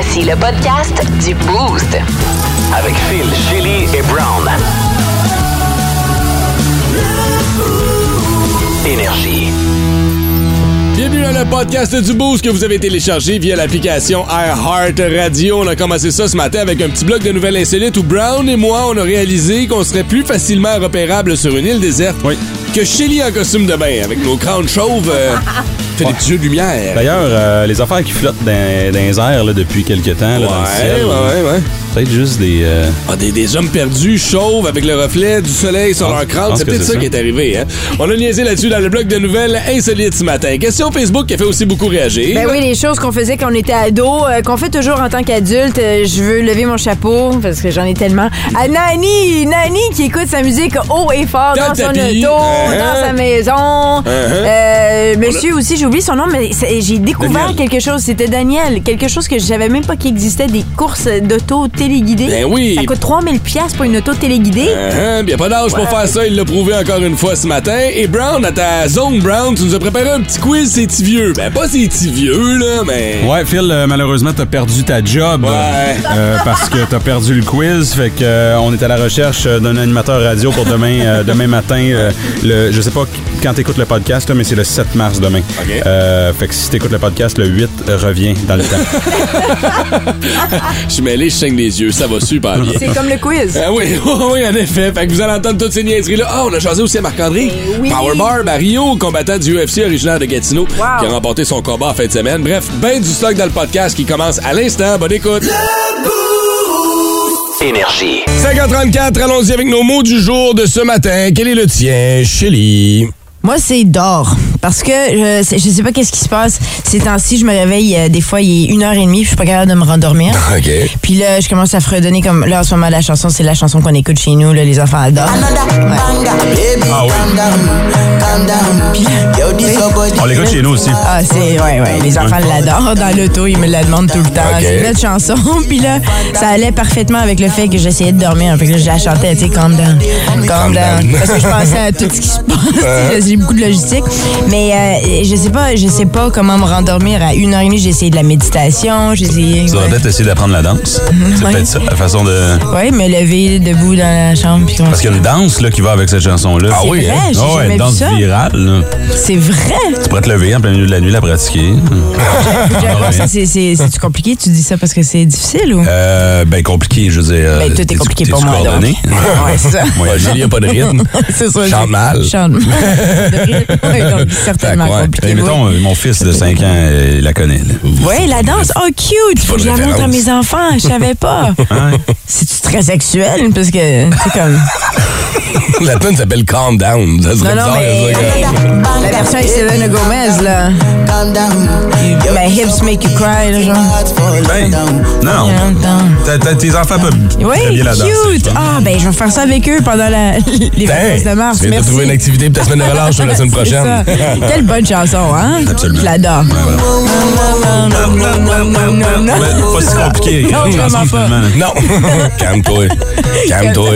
Voici le podcast du Boost. Avec Phil, Chili et Brown. Énergie. Bienvenue dans le podcast du Boost que vous avez téléchargé via l'application iHeart Radio. On a commencé ça ce matin avec un petit bloc de nouvelles insolites où Brown et moi, on a réalisé qu'on serait plus facilement repérable sur une île déserte que Shelly en costume de bain avec nos crânes chauves. euh, fait des petits jeux de lumière. D'ailleurs, euh, les affaires qui flottent dans, dans les airs là, depuis quelques temps, là, dans le Ouais, ciel, ouais, ouais, ouais. peut-être juste des... euh, Ah, des, des hommes perdus, chauves, avec le reflet du soleil sur leur crâne. C'est peut-être ça, ça. qui est arrivé. Hein? On a niaisé là-dessus dans le bloc de nouvelles insolites ce matin. Question Facebook qui a fait aussi beaucoup réagir. Ben oui, les choses qu'on faisait quand on était ado, euh, qu'on fait toujours en tant qu'adulte. euh, je veux lever mon chapeau parce que j'en ai tellement. À Nani, Nani qui écoute sa musique haut et fort Dans son tapis. auto, Uh-huh. dans sa maison. Euh, monsieur aussi, j'ai oublié son nom, mais j'ai découvert Daniel. quelque chose. C'était Daniel, quelque chose que je savais même pas qu'il existait, des courses d'auto téléguidées. Ben oui. Ça coûte 3000 pièces pour une auto téléguidée. Uh-huh, y a pas d'âge pour faire ça, il l'a prouvé encore une fois ce matin. Et Brown, à ta zone Brown, tu nous as préparé un petit quiz, c'est vieux. Ben pas c'est vieux, là, mais... Ouais, Phil, euh, malheureusement, t'as perdu ta job. Ouais. euh, parce que t'as perdu le quiz. Fait que euh, on est à la recherche euh, d'un animateur radio pour demain, euh, demain matin. euh, le, je sais pas quand t'écoutes le podcast, là, mais c'est le 7 mars demain. OK. Euh, fait que si t'écoutes le podcast, le 8 revient dans le temps. Je suis mêlé, je saigne les yeux, ça va super bien. C'est comme le quiz. Ah oui, oui, en effet. Fait que vous allez entendre toutes ces niaiseries-là. Ah, on a choisi aussi à Marc-André. Ben oui. Powerbar Barrio, combattant du UFC originaire de Gatineau, qui a remporté son combat en fin de semaine. Bref, ben du stock dans le podcast qui commence à l'instant. Bonne écoute. Énergie. 5h34, allons-y avec nos mots du jour de ce matin. Quel est le tien, Shelly? Moi, c'est d'or. Parce que je, sais- je sais pas qu'est-ce qui se passe. Ces temps-ci, je me réveille, euh, des fois, il est une heure et demie, puis je suis pas capable de me rendormir. OK. Puis là, je commence à fredonner comme. Là, en ce moment, la chanson, c'est la chanson qu'on écoute chez nous, là, les enfants adorent. Ah oui. On l'écoute chez nous aussi. Ah, c'est. Ouais, ouais. Les enfants l'adorent dans l'auto, ils me la demandent tout le temps. Ok. C'est notre chanson. Puis là, ça allait parfaitement avec le fait que j'essayais de dormir. Fait que là, je la chantais, tu sais, calm down. Calm down. Parce que je pensais à tout ce qui se passe. J'ai beaucoup de logistique. Mais euh, je sais pas, je sais pas comment me rendormir. À une heure et demie, j'ai essayé de la méditation. J'ai essayé. Tu devrais peut-être essayer d'apprendre la danse. C'est Ouais. peut-être ça, la façon de... Oui, me lever debout dans la chambre. puis Parce qu'il y a une danse là, qui va avec cette chanson-là. Ah oui, vrai, hein? Ah ouais, danse ça. Virale. C'est vrai? Tu pourrais te lever en plein milieu de la nuit, la pratiquer. C'est- compliqué? Tu dis ça parce que c'est difficile ou? Euh, ben compliqué, je veux dire. Ben, tout est t'es-tu- compliqué pour moi, coordonné? Ouais, c'est ça. Shelly a pas de rythme. C'est ça. Chante mal. Chante mal. Donc, certainement Ouais. compliqué. Hey, mettons, euh, mon fils de 5 ans, euh, il la connaît. Oui, la danse. Oh, cute. Faut que je la montre à mes enfants. Je savais pas. C'est-tu très sexuel? Parce que, c'est comme. La tune s'appelle Calm Down. Ça serait Non, non, bizarre, mais. La version avec Selena Gomez, là. My hips make you cry, là, genre. Ben, non. T'as- t'as- tes enfants peuvent Oui, bien la danser. cute. Ah, ben, je vais faire ça avec eux pendant la, les vacances de mars. tu viens de trouver une activité pour ta semaine de relâche la semaine prochaine. Quelle bonne chanson, hein? Absolument. Je l'adore. Pas si compliqué. Non, vraiment pas. Non. calme-toi. Calme-toi.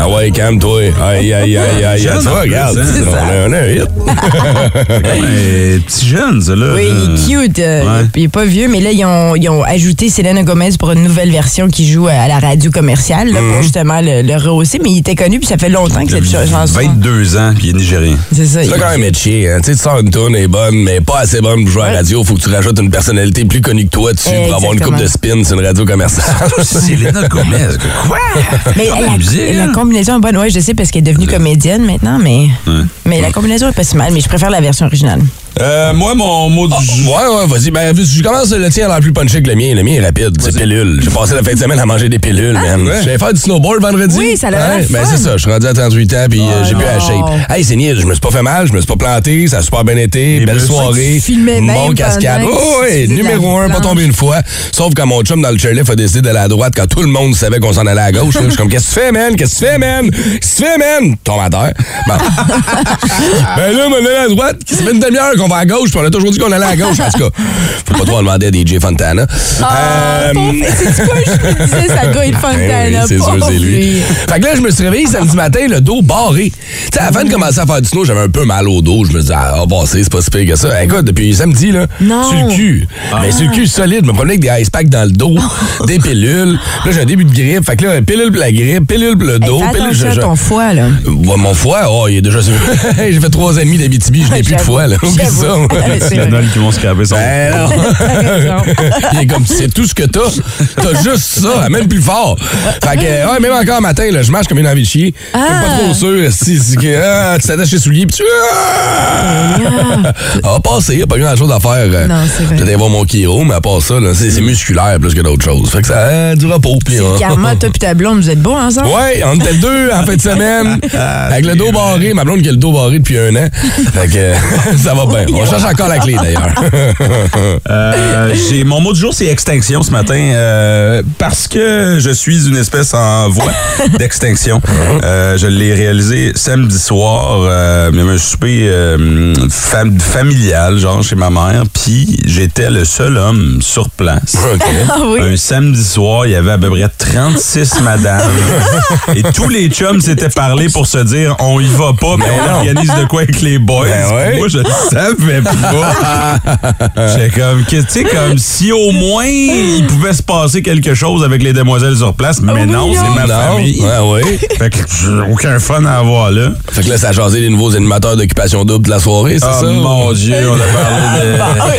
Ah ouais, calme-toi. Aïe, aïe, aïe, aïe. Ça plus, regarde. On a un hit. Petit jeune, ça, là. Oui, il est cute. euh, Ouais. Il est pas vieux, mais là, ils ont, ils ont ajouté Selena Gomez pour une nouvelle version qui joue à la radio commerciale là, Mhm. pour justement le, le rehausser. Mais il était connu, puis ça fait longtemps que cette Il a chanson. 22 ans, puis il est nigérien. C'est ça. C'est quand même être chier. Hein. Tu sais, tu sors une tune, elle est bonne, mais pas assez bonne pour jouer à la radio. Faut que tu rajoutes une personnalité plus connue que toi dessus pour avoir une coupe de spin sur une radio commerciale. Selena Gomez. Quoi? Mais la, musique, la combinaison est bonne. Oui, je sais, parce qu'elle est devenue comédienne maintenant, mais, mais la combinaison est pas si mal. Mais je préfère la version originale. Euh, moi, mon mot du jour. Ouais, ouais, vas-y. Ben, je commence le tien à l'air plus punché que le mien. Le mien est rapide. C'est pilule. J'ai passé la fin de semaine à manger des pilules, man. J'allais faire du snowboard vendredi. Oui, ça a l'air Ouais, Ben, c'est ça. Je suis rendu à 38 ans, puis euh, j'ai plus la shape. Hey, c'est niaise. Je me suis pas fait mal. Je me suis pas planté. Ça a super bien été. Belle soirée. Bon cascade. Oh, ouais, la numéro un, pas tombé une fois. Sauf quand mon chum dans le chairlift a décidé d'aller à droite quand tout le monde savait qu'on s'en allait à gauche. Je suis comme, qu'est-ce que tu fais, man? Qu'est-ce que tu fais, man? Qu'est-ce que tu fais, man? Tombe à terre. Bon. ben là, on allait à droite. Ça fait une demi-heure qu'on va à gauche, puis on a toujours dit qu'on allait à gauche. En tout cas, faut pas trop demander à DJ Fontana. Ah, pauvre, c'est quoi je me disais, ça doit être oui, Fontana. c'est sûr, c'est lui. Fait que là, je me suis réveillé samedi matin, le dos barré. Tu sais, avant de commencer à faire du snow, j'avais un peu mal au dos. Je me disais, ah, passer, c'est pas si pire que ça. Écoute, depuis samedi, là, Non. sur le cul. Mais sur le cul solide, je me promenais avec des ice packs dans le dos, des pilules. Là, j'ai un début de grippe. Fait que là, pilule pour la grippe, pilule pour le Hey, dos, fais pilule. je- ton foie, là. Ouais, mon foie, oh, il est déjà j'ai fait trois demi d'Abitibi, je n'ai plus de foie, là. Oublie. Ça. Ah, Il a qui vont se craper son. Ben non. Il est comme, c'est tout ce que t'as. T'as juste ça, même plus fort. Fait que, ouais, même encore matin, là, je marche comme une envie de chier. Je suis pas trop sûr si, si que, ah, tu t'attaches les souliers, puis tu. Ah! Ça va passer, y a pas grand chose à faire. euh, Non, c'est vrai. Peut-être aller voir mon chiro, mais à part ça, là, c'est c'est musculaire plus que d'autres choses. Fait que ça a du repos. Puis, hein. Karma, toi puis ta blonde, vous êtes beaux ensemble? Ouais, on était le deux en fin de semaine. avec le dos barré. Ma blonde qui a le dos barré depuis un an. Fait que ça va bien. On cherche encore la clé d'ailleurs. Euh, j'ai mon mot du jour c'est extinction ce matin euh, parce que je suis une espèce en voie d'extinction. Euh, je l'ai réalisé samedi soir, euh, il y avait un souper euh, fam- familial genre chez ma mère, puis j'étais le seul homme sur place. Ah oui? Un samedi soir, il y avait à peu près 36 madames. et tous les chums s'étaient parlé pour se dire on y va pas, mais on organise de quoi avec les boys. Ben ouais. Moi, je savais pas. J'étais comme, que- tu sais, comme si au moins il pouvait se passer quelque chose avec les demoiselles sur place, mais non, c'est ma Non. famille. Ouais, ouais. Fait que j'ai aucun fun à avoir là. Fait que là, ça a jasé les nouveaux animateurs d'occupation double de la soirée, c'est Oh ça? mon Dieu, on a parlé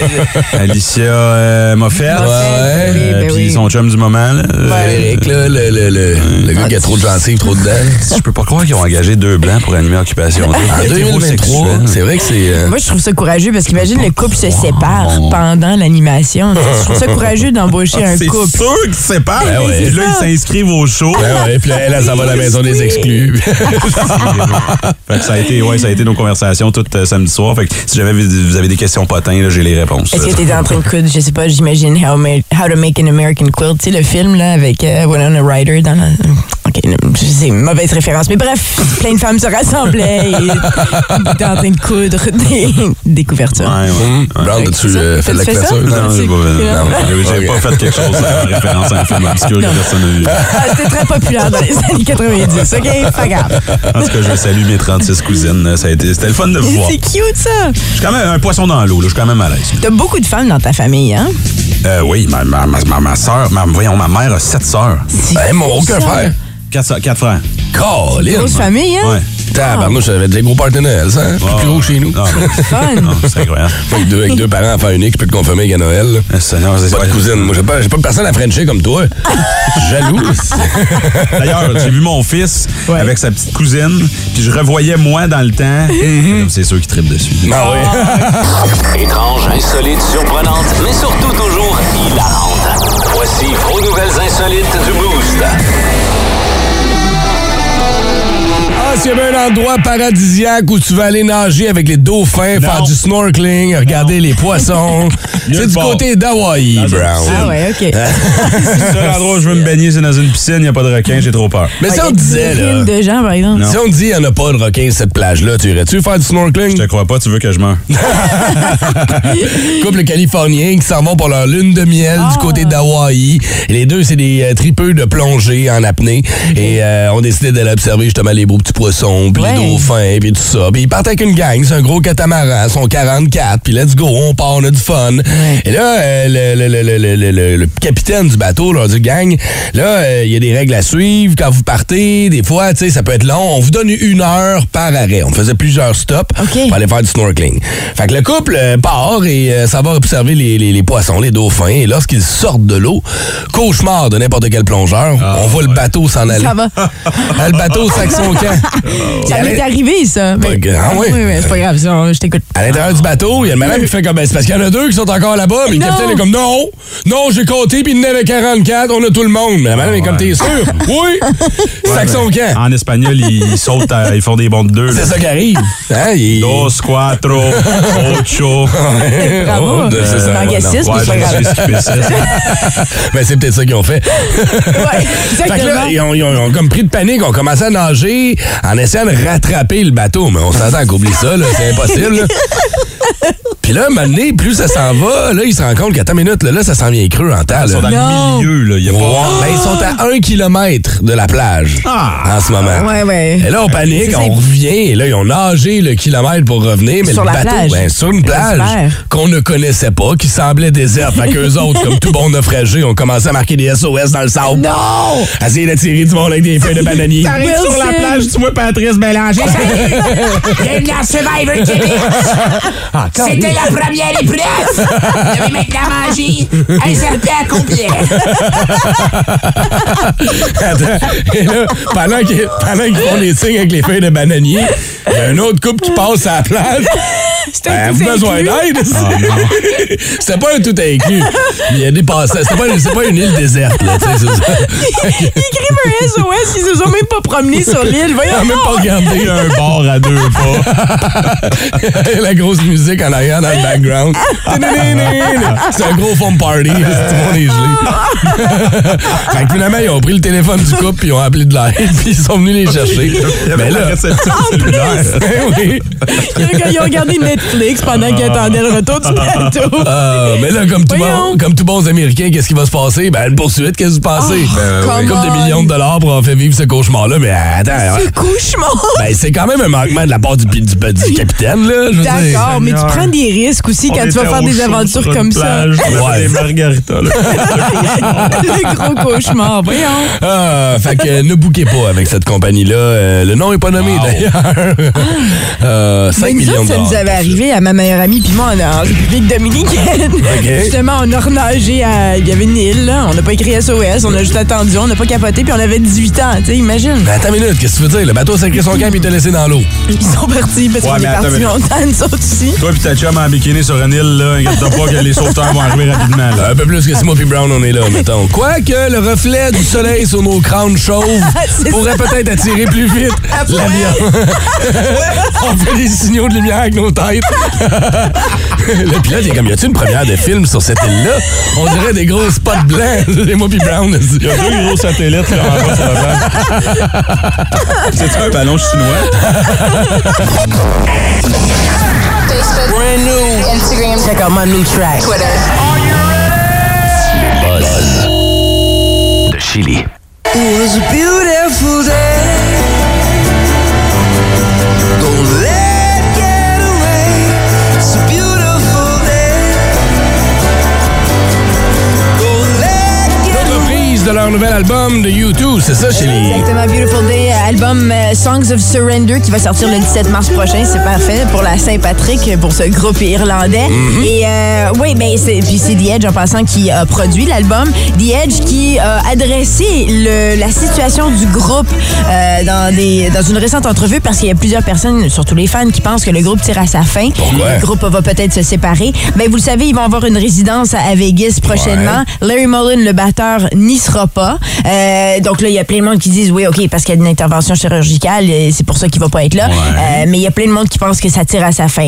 de Alicia euh, Moffett. Ouais. oui, ben Puis oui. son chum du moment. Là. Frédéric, là, le, le, le, le gars qui a trop de gencives, trop de dents. Je peux pas croire qu'ils ont engagé deux blancs pour animer Occupation Double. En 2023, Hétérosexuels. c'est vrai que c'est... euh, Moi, je trouve ça courageux parce qu'imagine le couple se sépare pendant l'animation. Je trouve ça courageux d'embaucher un C'est couple. sûr qu'ils se séparent. Ben ouais. Et là, ils s'inscrivent au show. Ben ouais, puis là, elle, elle s'en va à la maison des exclus. Fait que ça a été, ouais, ça a été nos conversations tout euh, samedi soir. Fait que si jamais vous avez des questions potins, j'ai les réponses. Est-ce que t'étais en train de coudre, je sais pas, j'imagine How, to Make an American Quilt, tu sais, le film là avec euh, Winona Ryder dans la... Ok, c'est une mauvaise référence, mais bref, plein de femmes se rassemblaient et étaient en train de coudre des, des couvertures. Ouais, ouais. Hum, Brown, as-tu euh, fait de la couverture? Non, j'ai pas, pas fait quelque chose en référence à un film obscur que personne n'a vu. Ah, C'était très populaire dans les années 90, ok? Pas grave. En tout cas, je salue mes 36 cousines. Ça a été, c'était le fun de vous voir. C'est cute, ça! Je suis quand même un poisson dans l'eau. Je suis quand même à l'aise. T'as beaucoup de femmes dans ta famille, hein? Euh, oui, ma, ma, ma, ma, soeur, ma, voyons, ma mère a sept sœurs. Ben, mon aucun frère. Quatre, quatre frères. Colin. Grosse famille, hein? Ouais. Tabarnouche, ça avait des gros partenaires, ça. hein? Plus, plus gros chez nous. Ah, Fun! c'est incroyable. Avec deux, avec deux parents enfants uniques, je peux te confirmer qu'à Noël. c'est- non, c'est- Pas de cousine. Moi, j'ai pas, j'ai pas de personne à Frencher comme toi. Jaloux. D'ailleurs, j'ai vu mon fils Ouais. avec sa petite cousine, puis je revoyais moi dans le temps. Comme C'est sûr qu'il tripe dessus. Ah oui. Étrange, insolite, surprenante, mais surtout toujours hilarante. Voici vos nouvelles insolites du Boost. Ah, s'il y avait un endroit paradisiaque où tu vas aller nager avec les dauphins, faire du snorkeling, regarder les poissons, c'est du côté un Brown. Ah ouais, OK. Le seul endroit où je veux me baigner, c'est dans une piscine, il n'y a pas de requin, j'ai trop peur. Mais si Ah, on y a disait, là, de gens, par exemple. Non. si on dit qu'il n'y en a pas de requins sur cette plage-là, tu irais-tu faire du snorkeling? Je te crois pas, tu veux que je meure. Couple californien qui s'en vont pour leur lune de miel Ah. du côté d'Hawaï. Les deux, c'est des euh, tripeux de plongée en apnée. Et euh, on décidé d'aller observer justement les beaux petits poissons, puis Ouais. les dauphins, puis tout ça. Puis ils partent avec une gang, c'est un gros catamaran, ils sont 44, puis let's go, on part, on a du fun. Et là, euh, le, le- le- le- le- le- le capitaine du bateau leur dit, gang, là, euh, il y a des règles à suivre. Quand vous partez, des fois, tu sais, ça peut être long. On vous donne une heure par arrêt. On faisait plusieurs stops pour aller faire du snorkeling. Fait que le couple euh, part et euh, ça va observer les, les- les poissons, les dauphins. Et lorsqu'ils sortent de l'eau, cauchemar de n'importe quel plongeur, on voit le bateau s'en aller. Ça va. Ah, le bateau sac son camp. Ça Et à m'est arrivé, ça. Mais- Ah oui? Oui, mais c'est pas grave, ça, je t'écoute. À l'intérieur du bateau, il y a le madame qui fait comme ben, c'est parce qu'il y en a deux qui sont encore là-bas, mais le capitaine est comme non, non, j'ai compté puis il y en avait 44, on a tout le monde. Mais la madame est comme t'es sûr? Oui! Sac son camp. En espagnol, ils, sautent, à- ils font des bonds de deux. C'est ça qui arrive. Hein? il- Dos, cuatro, ocho. Bravo. Oh, de- c'est ça. Mais c'est ça. Peut-être ça qu'ils ont fait. Ouais, Fait que là, exactement. ils ont, ils ont- ils ont comme pris de panique, ont commencé à nager en essayant de rattraper le bateau. Mais on s'entend qu'oublie ça, là, c'est impossible. là. Puis là, un moment donné, plus ça s'en va, là, il se rend compte qu'à ta minute, là, là, ça s'en vient cru en temps. Ils sont dans le milieu, là. Il y a pas... Ben, ils sont à un kilomètre de la plage en ce moment. Ouais, ouais. Et là, on panique, on revient, et là, ils ont nagé le kilomètre pour revenir, mais Sur le la bateau, plage. ben, sur une plage qu'on ne connaissait pas, qui semblait déserte. Fait qu'eux autres, comme tout bon naufragé, ont commencé à marquer des SOS dans le sable. Non! Essayer d'attirer du monde avec des feuilles de bananier. T'arrives sur la plage, vois Patrice Bélanger. Bienvenue dans Survivor Québec. C'était la première épreuve. Vous devez maintenant manger un serpent complet. Attends, et là, pendant qu'ils pendant qu'ils font des signes avec les feuilles de bananier, il y a un autre couple qui passe à la plage. C'était Ben, tout vous besoin inclus. d'aide? C'était pas un tout inclus. Il y a des passants. C'était pas, c'est pas une île déserte, là. ça. Ils écrivent un SOS, ils se sont même pas promenés sur l'île. On a Voyons même pas regardé un bar à deux pas. la grosse musique en arrière dans le background. C'est un gros fond party. Tout le monde est gelé. fait que finalement, ils ont pris le téléphone du couple puis ils ont appelé de l'aide puis ils sont venus les chercher. Mais là, oui. Ils ont regardé Netflix pendant qu'ils attendaient le retour du bateau. Ah, mais là, comme tout, bon, comme tout bons Américains, qu'est-ce qui va se passer? Ben, une poursuite, qu'est-ce qui se passe? Oh, ben, des on. millions de dollars pour en faire vivre ce cauchemar-là. Mais attends, C'est cauchemar. ben, c'est quand même un manquement de la part du, du, du capitaine, là. D'accord, mais tu prends des risques aussi quand tu vas faire des aventures comme ça. Ouais. Des margaritas, là. Le gros cauchemar, voyons. Ah, fait que ne bouquez pas avec cette compagnie-là. Euh, le nom est pas nommé, d'ailleurs. Euh, 5 Mais nous millions autres, de ça nous avait arrivé à ma meilleure amie puis moi en, en République dominicaine. Justement, on a renagé à... Il y avait une île, là. On n'a pas écrit SOS, on a juste attendu, on n'a pas capoté, puis on avait 18 ans, tu sais, imagine. Ben, attends une minute, qu'est-ce que tu veux dire? Le bateau a sacré son camp et il t'a laissé dans l'eau. Ils sont partis parce Ouais, qu'on est attends, partis longtemps, nous autres aussi. Toi pis ta chum en bikini sur une île, là, inquiète-toi pas que les sauveteurs vont arriver rapidement, là. Un peu plus que Simon et Brown, on est là, mettons. Quoique le reflet du soleil sur nos crânes chauves pourrait peut-être attirer plus vite l'avion. on fait des signaux de lumière avec nos têtes. Le pilote est comme, y a-tu une première de film sur cette île-là? On dirait des gros spots blancs. C'est moi puis Brown. Il y a deux gros satellites, là, en bas sur la plage. C'est un ballon chinois? Facebook, Instagram, Check out my new track. Twitter. De Chili. It was a beautiful day. Don't let de leur nouvel album de U2, c'est ça, Chili? Exactement, Beautiful Day, euh, album euh, Songs of Surrender qui va sortir le 17 mars prochain. C'est parfait pour la Saint-Patrick, pour ce groupe irlandais. Et euh, oui, mais c'est puis c'est The Edge en passant qui a produit l'album. The Edge qui a adressé le- la situation du groupe euh, dans des dans une récente entrevue parce qu'il y a plusieurs personnes, surtout les fans, qui pensent que le groupe tire à sa fin. Pourquoi? Le groupe va peut-être se séparer. Mais vous le savez, ils vont avoir une résidence à Vegas prochainement. Larry Mullen, le batteur, n'y sera pas. Euh, donc là, il y a plein de monde qui disent oui, OK, parce qu'il y a une intervention chirurgicale, euh, c'est pour ça qu'il va pas être là. Euh, mais il y a plein de monde qui pense que ça tire à sa fin.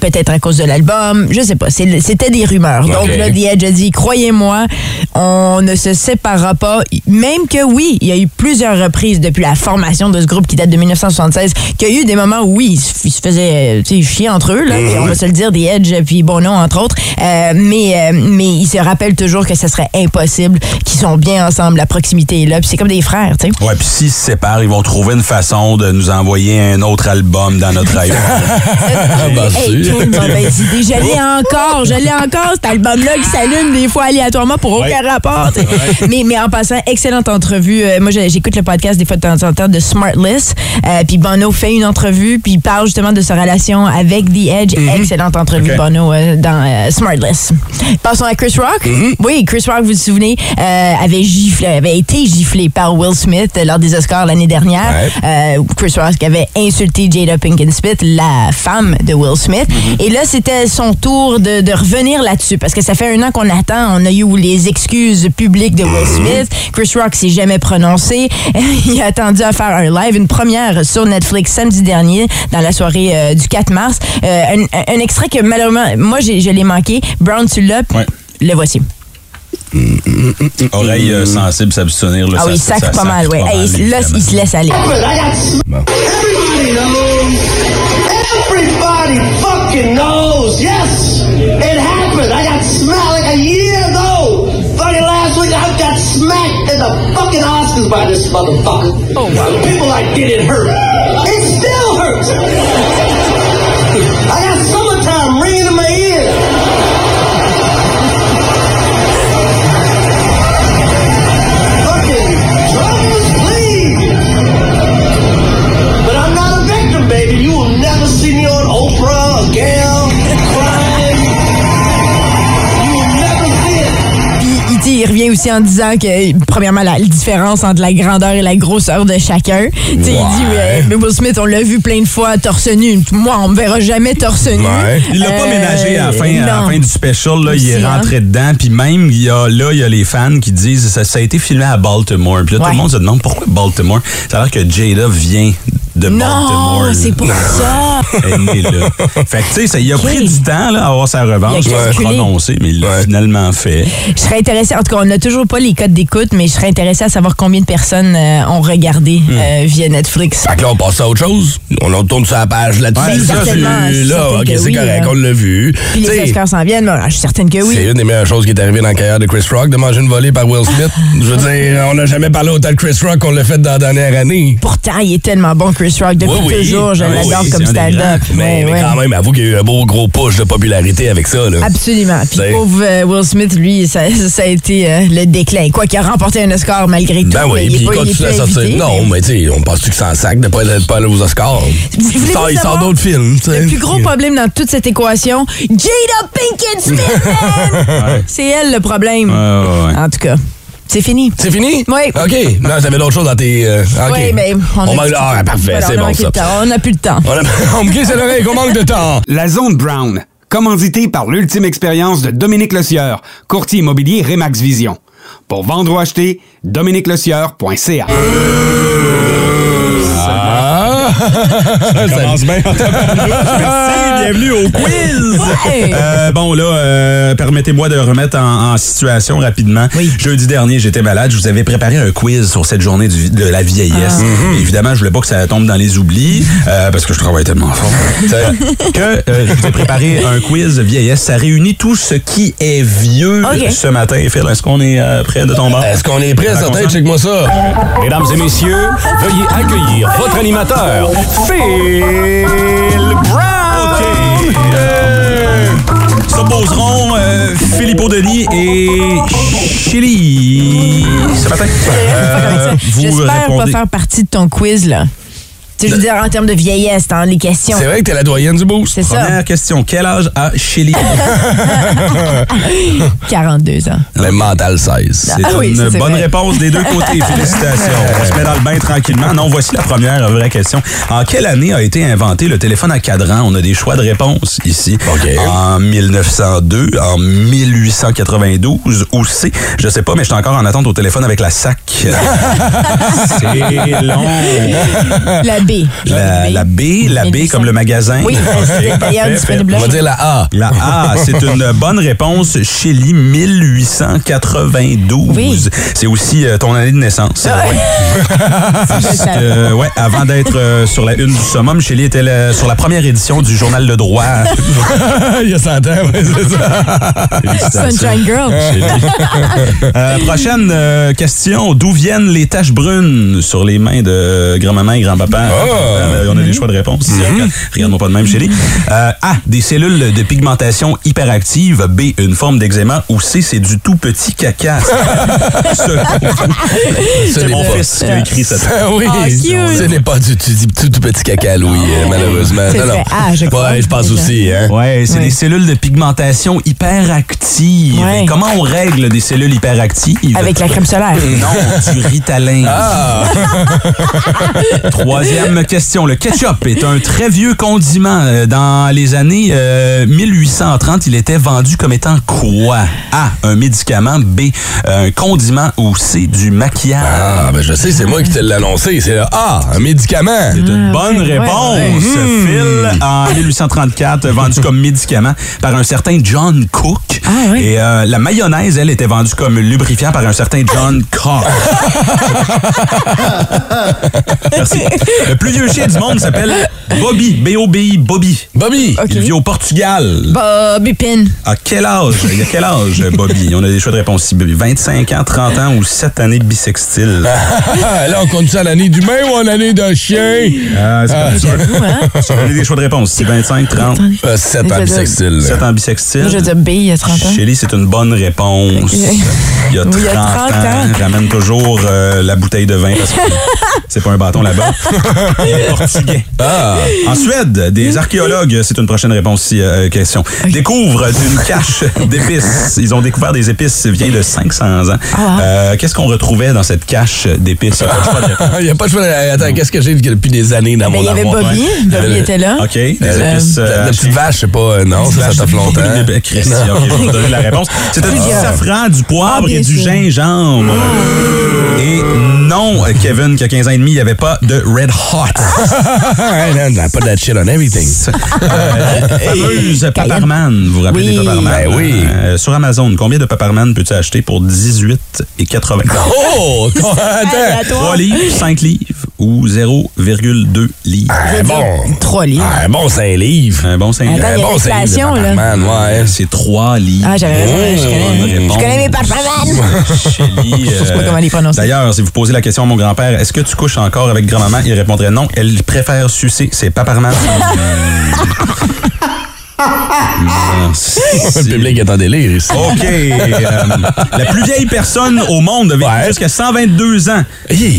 Peut-être à cause de l'album. Je sais pas. C'était des rumeurs. Donc là, The Edge a dit, croyez-moi, on ne se séparera pas. Même que oui, il y a eu plusieurs reprises depuis la formation de ce groupe qui date de 1976, qu'il y a eu des moments où oui, ils se faisaient chier entre eux, là, puis on va se le dire, The Edge puis Bono, entre autres. Euh, mais, mais ils se rappellent toujours que ce serait impossible, qu'ils sont bien ensemble, la proximité est là, puis c'est comme des frères, tu sais. Ouais, puis s'ils se séparent, ils vont trouver une façon de nous envoyer un autre album dans notre iPhone. ben, Hey, sûr. quelle mauvaise idée. Je l'ai encore, je l'ai encore, cet album-là qui s'allume des fois aléatoirement pour aucun rapport. tu sais. Mais, mais en passant, excellente entrevue. Euh, moi, j'écoute le podcast des fois de temps en temps de Smartless. Euh, puis Bono fait une entrevue, puis il parle justement de sa relation avec The Edge. Excellente entrevue. Bono, euh, dans euh, Smartless. Passons à Chris Rock. Oui, Chris Rock, vous vous souvenez, euh, avait giflé, avait été giflé par Will Smith lors des Oscars l'année dernière. Euh, Chris Rock avait insulté Jada Pinkett Smith, la femme de Will Smith. Et là, c'était son tour de, de revenir là-dessus parce que ça fait un an qu'on attend. On a eu les excuses publiques de Will Smith. Chris Rock s'est jamais prononcé. Il a attendu à faire un live, une première sur Netflix samedi dernier, dans la soirée euh, du 4 mars. Euh, un, un extrait que malheureusement, moi, je l'ai manqué. Brown, tu l'as. Ouais. Le voici. Oreille euh, sensible, s'abstenir. Ah ça- oui, il ça- sac ça pas mal, ouais. pas Hey, mal, là, il se laisse aller. Everybody knows. Everybody fucking knows. Yes, it happened. I got smacked like a year ago. Fucking last week, I got smacked in the fucking Oscars by this motherfucker. Oh wow. People like getting hurt? It still hurts. Revient aussi en disant que, premièrement, la différence entre la grandeur et la grosseur de chacun. Tu sais, Il dit, euh, Will Smith, on l'a vu plein de fois torse nu. Moi, on me verra jamais torse nu. Ouais. Il l'a pas Euh, ménagé à la fin, à la non. fin du special. Là, il est hein. rentré dedans. Puis même, il y a, là, il y a les fans qui disent ça, ça a été filmé à Baltimore. Puis là, tout le monde se demande pourquoi Baltimore? Ça a l'air que Jada vient de Baltimore. Non, c'est pour ça. Elle est là. Fait que, tu sais, ça il a pris du temps là, à avoir sa revanche. Il a mais il l'a finalement fait. Je serais intéressée, en tout cas, on n'a toujours pas les codes d'écoute, mais je serais intéressée à savoir combien de personnes euh, ont regardé Hmm. euh, via Netflix. Fait que là, on passe à autre chose. On en tourne sur la page là-dessus. Ça, c'est- là, ok, c'est oui, correct, là. on l'a vu. Puis les Oscars s'en viennent, je suis certaine que oui. C'est une des meilleures choses qui est arrivée dans la carrière de Chris Rock, de manger une volée par Will Smith. Je veux dire, on n'a jamais parlé autant de Chris Rock qu'on l'a fait dans la dernière année. Pourtant, il est tellement bon, Chris Rock. Depuis Oui, oui. toujours, je oui, l'adore oui, comme un stand-up. Mais, Ouais, mais ouais. quand même, avoue qu'il y a eu un beau gros push de popularité avec ça. Là. Absolument. Puis T'sais. pauvre euh, Will Smith, lui, ça, ça a été euh, le déclin. Quoi qu'il a remporté un Oscar malgré tout. Ben oui, puis il continue à sortir. invité, non, mais- mais tu sais, on pense-tu que c'est en sac de pas être pas aller aux Oscars? Il sort, il sort savoir? d'autres films. Le plus gros problème dans toute cette équation, Jada Pinkett Smith! C'est elle le problème. Ouais, ouais, ouais. En tout cas, c'est fini. C'est fini? Oui. OK. Non, t'avais d'autres choses dans tes. euh, OK. Oui, mais on, On a manque- Ah, parfait, Voilà, c'est bon manqué ça. de temps. On n'a plus le temps. On, a- on me glisse à l'oreille qu'on manque de temps. La Zone Brown, commandité par l'ultime expérience de Dominique Lecieur, courtier immobilier Remax Vision. Pour vendre ou acheter, dominiquelecieur.ca. Ah! Ça commence bien en Merci, bienvenue au quiz! Ouais. Euh, bon, là, euh, permettez-moi de remettre en, en situation rapidement. Jeudi dernier, j'étais malade. Je vous avais préparé un quiz sur cette journée du- de la vieillesse. Et Évidemment, je voulais pas que ça tombe dans les oublis, euh, parce que je travaille tellement fort. Que euh, je vous ai préparé un quiz vieillesse. Ça réunit tout ce qui est vieux ce matin. Phil, est-ce qu'on est euh, prêt de tomber? Est-ce qu'on est prêt, certain? Check-moi ça. Mesdames et messieurs, veuillez accueillir votre animateur, Phil Brown. OK. Euh, S'opposeront euh, Filippo Denis et Chili ce matin. Euh, vous J'espère pas faire partie de ton quiz, là. Je veux dire, en termes de vieillesse, dans les questions. C'est vrai que t'es la doyenne du boost. C'est ça. Première question. Quel âge a Chili? 42 ans. Le mental 16. C'est Ah oui, une c'est bonne vrai. réponse des deux côtés. Félicitations. On se met dans le bain tranquillement. Non, voici la première vraie question. En quelle année a été inventé le téléphone à cadran? On a des choix de réponse ici. OK. En 1902, en 1892 ou C. Je sais pas, mais je suis encore en attente au téléphone avec la SAC. C'est long. La B. La, la B, la B comme le magasin. Oui, disponible On va dire la A. La A, c'est une bonne réponse. Chili, 1892. Oui. C'est aussi euh, ton année de naissance. Ah Ouais. Parce que, euh, ouais, avant d'être euh, sur la une du summum, Chili était sur la première édition du journal Le Droit. Il y a 100 ans, ouais, c'est ça. Sunshine Girl. Euh, prochaine euh, question. D'où viennent les taches brunes sur les mains de grand-maman et grand-papa? Euh, on a des choix de réponse. Regarde- Regarde-moi pas de même, Chélie. Euh, A. Des cellules de pigmentation hyperactive. B. Une forme d'eczéma. Ou C. C'est du tout petit caca. Ce- Ce C'est n'est mon pas. fils qui a écrit ça. Ah oui, Ah, ce n'est pas du tout, tout, tout petit caca, Louis, euh, malheureusement. C'est Non, non. fait A, je crois. Ouais, je pense aussi. Hein. Ouais, c'est Ouais. des cellules de pigmentation hyperactive. Ouais. Comment on règle des cellules hyperactives? Avec la crème solaire. Non, du ritalin. Ah! Troisième Deuxième question. Le ketchup est un très vieux condiment. Euh, Dans les années euh, 1830, il était vendu comme étant quoi? A. Un médicament. B. Un condiment. Ou C. Du maquillage. Ah, ben je sais, c'est moi qui te l'ai annoncé. C'est là. Ah, un médicament. C'est une bonne ouais, réponse. ouais. Phil, en 1834, vendu comme médicament par un certain John Cook. Ah. Et euh, la mayonnaise, elle, était vendue comme lubrifiant par un certain John Cock. Merci. Le plus vieux chien du monde s'appelle Bobby. B-O-B-I, Bobby. Bobby. Ok. Il vit au Portugal. Bobby Pin. À quel âge? Il y a quel âge, Bobby? On a des choix de réponse ici. 25 ans, 30 ans ou 7 années bissextiles? Ah, là, on compte ça à l'année d'humain ou en année de chien? Ah, c'est. J'avoue, hein? Des choix de réponse. C'est 25, 30, Euh, 7 ans Je veux dire- bisextile. 7 ans bissextile. Moi, je veux dire B, il y a 30 ans. Chélie, c'est une bonne réponse. Il y a 30, Oui, il y a 30 ans. ans. J'amène toujours euh, la bouteille de vin parce que c'est pas un bâton là-bas. Portugais. Ah. En Suède, des archéologues, c'est une prochaine réponse ici, euh, question, découvrent d'une cache d'épices. Ils ont découvert des épices vient de 500 ans. Ah. Euh, Qu'est-ce qu'on retrouvait dans cette cache d'épices? Il n'y a pas de choix. Attends, qu'est-ce que j'ai depuis des années dans Ben, mon il y avait armoire? Bobby. Bobby Euh, était là. OK, des Euh, épices... la, la petite vache, je sais pas. Non, ça, ça tape longtemps. Christy, ok, je vais vous donner la réponse. C'était du Plusieurs. safran, du poivre Ah, et du gingembre. Et non, Kevin, qui a 15 ans et demi, il n'y avait pas de Red Hot. Hey, man, I put that shit on everything. Euh, la fameuse Paparman, vous vous rappelez Oui. des Paparman? Ben oui. Euh, sur Amazon, combien de Paparman peux-tu acheter pour 18,80 Oh! Attends! Aléatoire. 3 livres, 5 livres ou 0,2 livres? Un bon. 3 livres. Ah, Un bon 5 livres. Un bon 5 Attends, livres. il y a Un bon 5 l'inflation, livres. de là. Pac-Man, ouais. C'est 3 livres. Ah, j'avais raison. je, connais, réponse. je connais mes pas euh, comment les prononcer. D'ailleurs, si vous posez la question à mon grand-père, est-ce que tu couches encore avec grand-maman? Il répondrait non. Elle préfère sucer. C'est paparman. Le public est en délire ici. OK. euh, la plus vieille personne au monde a vécu Ouais. jusqu'à 122 ans.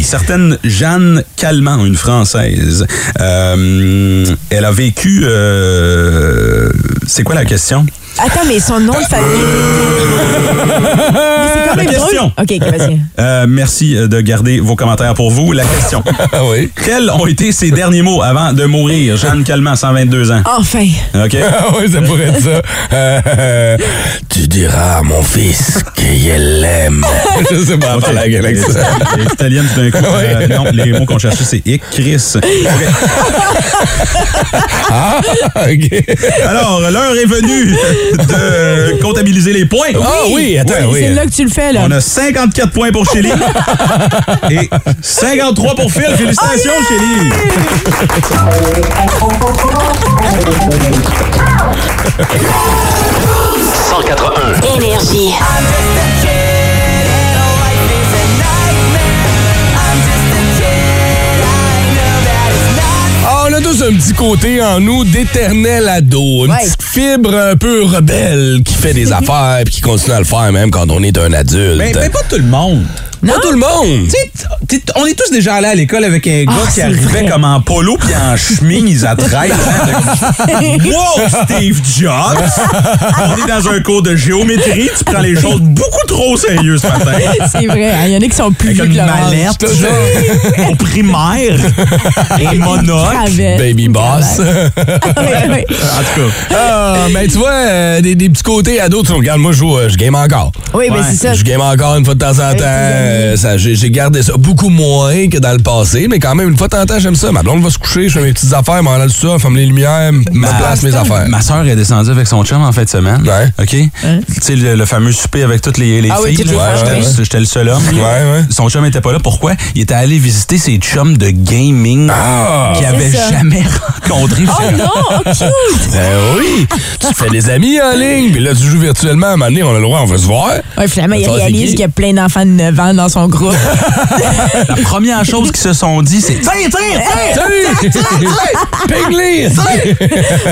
Certaine Jeanne Calment, une Française. Euh, elle a vécu... euh, c'est quoi la question? Attends, mais son nom de famille. Mais c'est quand La même drôle. question. OK, ok, vas-y. Euh, merci de garder vos commentaires pour vous. La question. Ah oui. Quels ont été ses derniers mots avant de mourir? Jeanne Calment, 122 ans? Enfin. OK? Ah oui, ça pourrait être ça. Euh, tu diras à mon fils qu'il l'aime. Je sais pas, la gueule avec ça. Les Italiennes, tout d'un coup. euh, non, les mots qu'on cherchait, c'est hic, Chris. Ah, OK. Alors, l'heure est venue de comptabiliser les points. Ah oui, attends, oui. C'est là que tu le fais, là. On a 54 points pour Shelly et 53 pour Phil. Félicitations, Shelly. Énergie. Ah, on a un petit côté en nous d'éternel ado. Une Ouais. petite fibre un peu rebelle qui fait des affaires puis qui continue à le faire même quand on est un adulte. Mais, mais pas tout le monde. Pas tout le monde. On est tous déjà allés à l'école avec un gars Ah, qui arrivait vrai. comme en polo puis en chemise à 13 ans. wow, Steve Jobs! On est dans un cours de géométrie. Tu prends les choses beaucoup trop sérieux ce matin. C'est vrai. hein, Il y en a qui sont plus vieux que une leur mallette, au primaire, et monocle. Baby boss. Ouais. En tout cas, ah, ben tu vois, euh, des, des petits côtés ados, tu regardes, moi je joue, euh, je game encore. Oui, mais Ouais. c'est ça. Je game encore une fois de temps en temps. Euh, ça, J'ai j'ai gardé ça beaucoup moins que dans le passé, mais quand même, une fois de temps en temps, j'aime ça. Ma blonde va se coucher, je fais mes petites affaires, m'en tout ça, ferme les lumières, me place mes affaires. Ma soeur est descendue avec son chum en fin de semaine. Ouais. OK? Tu sais, le, le fameux souper avec toutes les, les Ah filles. J'étais ouais. le- J'étais le seul homme. Ouais, ouais. Son chum était pas là. Pourquoi? Il était allé visiter ses chums de gaming Ah! qu'il avait jamais rencontrés. Oh non, oh, cute! Ben oui! tu te fais des amis en ligne, puis là, tu joues virtuellement. À un moment donné, on a le droit, on va se voir. Ouais, finalement, il réalise qui? qu'il y a plein d'enfants de 9 ans dans son groupe. La première chose qu'ils se sont dit, c'est Tiens, tiens, tiens! Salut! Pingly!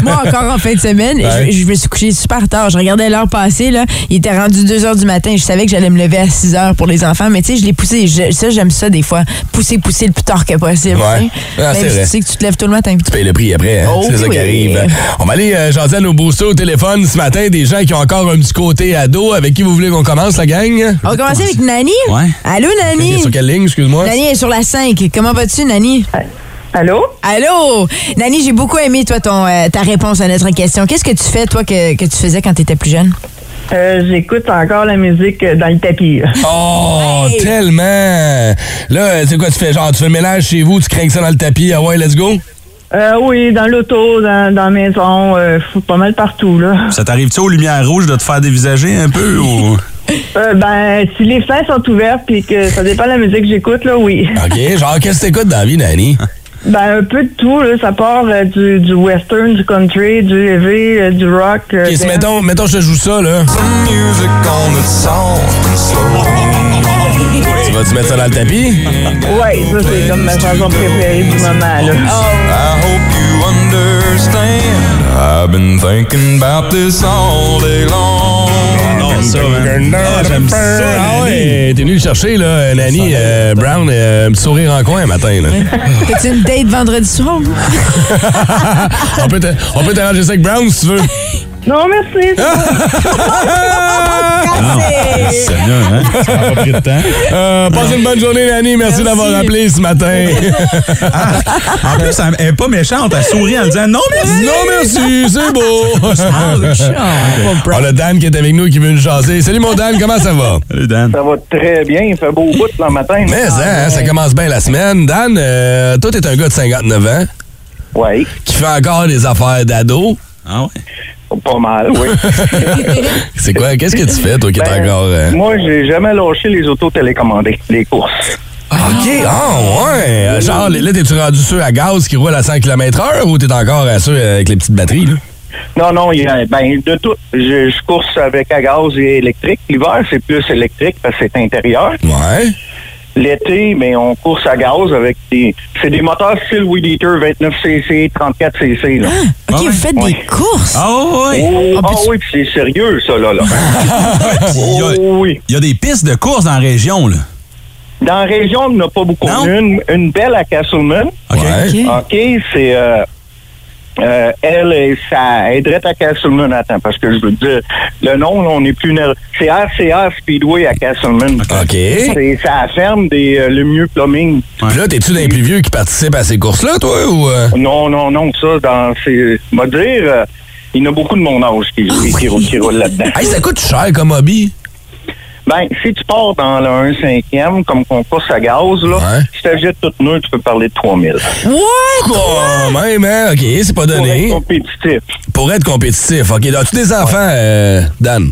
Moi, encore en fin de semaine, Ouais. je, je me suis couché super tard. Je regardais l'heure passer, là. Il était rendu 2 heures du matin. Je savais que j'allais me lever à 6 heures pour les enfants, mais tu sais, je l'ai poussé. Je- ça, j'aime ça des fois. Pousser, pousser le plus tard que possible. Ouais. tu sais. Ah, Même vrai. tu sais que tu te lèves tôt le matin. Tu payes le prix après, hein? Oh c'est ça qui arrive. On va aller euh, à nos boosters au téléphone ce matin, des gens qui ont encore un petit côté ado. Avec qui vous voulez qu'on commence, la gang? On va commencer avec Nani. Ouais. Allô, Nani? Sur quelle ligne, excuse-moi? Nani est sur la 5. Comment vas-tu, Nani? Allô? Allô? Nani, j'ai beaucoup aimé, toi, ton, euh, ta réponse à notre question. Qu'est-ce que tu fais, toi, que, que tu faisais quand tu étais plus jeune? Euh, J'écoute encore la musique euh, dans le tapis. Oh, tellement! Là, tu sais quoi, tu fais genre, tu fais le ménage chez vous, tu crains ça dans le tapis, ah ouais, let's go? Euh, oui, dans l'auto, dans, dans la maison, euh, faut pas mal partout, là. Ça t'arrive-tu aux lumières rouges de te faire dévisager un peu ou? Euh, ben, si les fenêtres sont ouvertes puis que ça dépend de la musique que j'écoute, là, oui. OK, genre, qu'est-ce que t'écoutes dans la vie, Nani? Ben, un peu de tout, là. Ça part euh, du, du western, du country, du heavy, euh, du rock. euh, OK, si mettons, mettons, je te joue ça, là. Tu vas-tu mettre ça dans le tapis? Ouais, ça, c'est comme ma chanson préférée du moment, là. I hope you understand. I've been thinking about this all day long. Non, ça, man. Ah, j'aime ça. Ah ouais, t'es venu le chercher, là, Nani euh, Brown, euh, petit sourire en coin un matin, là. T'as-tu une date vendredi soir? on peut te- on peut t'arranger ça avec Brown, si tu veux. Non, merci. Ah, Seigneur, hein? Ça pas pris de temps. Euh, passez une bonne journée, Nani. Merci, d'avoir appelé ce matin. En plus, elle est pas méchante. Elle sourit en disant non, merci. non, merci, c'est beau. On a Dan qui est avec nous qui veut nous jaser. Salut, mon Dan, comment ça va? Salut, Dan. Ça va très bien. Il fait beau bout le matin. Mais hein, ça commence bien la semaine. Dan, euh, toi, t'es un gars de 59 ans Oui, qui fait encore des affaires d'ado. Ah ouais? Pas mal, oui. C'est quoi? Qu'est-ce que tu fais, toi, qui est Ben, encore... euh, Moi, j'ai jamais lâché les autos télécommandées, les courses. OK, ah ouais. Euh, Genre, là, t'es-tu rendu ceux à gaz qui roulent à 100 km/h ou t'es encore à ceux avec les petites batteries, là? Non, non, il y a, ben, de tout. Je, je course avec à gaz et électrique. L'hiver, c'est plus électrique parce que c'est intérieur. Ouais. L'été, mais on course à gaz avec des. C'est des moteurs style Weed Eater 29cc, 34cc. Là. OK, ouais? vous faites des courses? Ah ouais? Oh, ah plus- oui, puis c'est sérieux, ça, là. là. Il y a- Oh, oui. Il y a des pistes de course dans la région, là. Dans la région, on n'a pas beaucoup. Non? Une, une belle à Castleman. OK. OK, c'est. Euh, euh, elle, et ça aiderait à Castleman. Attends, parce que je veux dire, le nom, là, on n'est plus. C'est RCR Speedway à Castleman. OK. C'est ça ferme des euh, le mieux plumbing. Là, t'es-tu d'un plus vieux qui participe à ces courses-là, toi, ou... euh? Non, non, non, ça, dans ces. M'a dire, euh, il y en a beaucoup de mon âge qui, qui, qui roulent- qui roulent là-dedans. Hey, ça coûte cher comme hobby. Ben, si tu pars dans le 1 5e, comme qu'on course à gaz, là, Ouais. si tu achètes toute neutre, tu peux parler de 3000. What? Quand même, hein? OK, c'est pas Pour être donné. compétitif. Pour être compétitif. OK, as-tu des enfants, euh, Dan?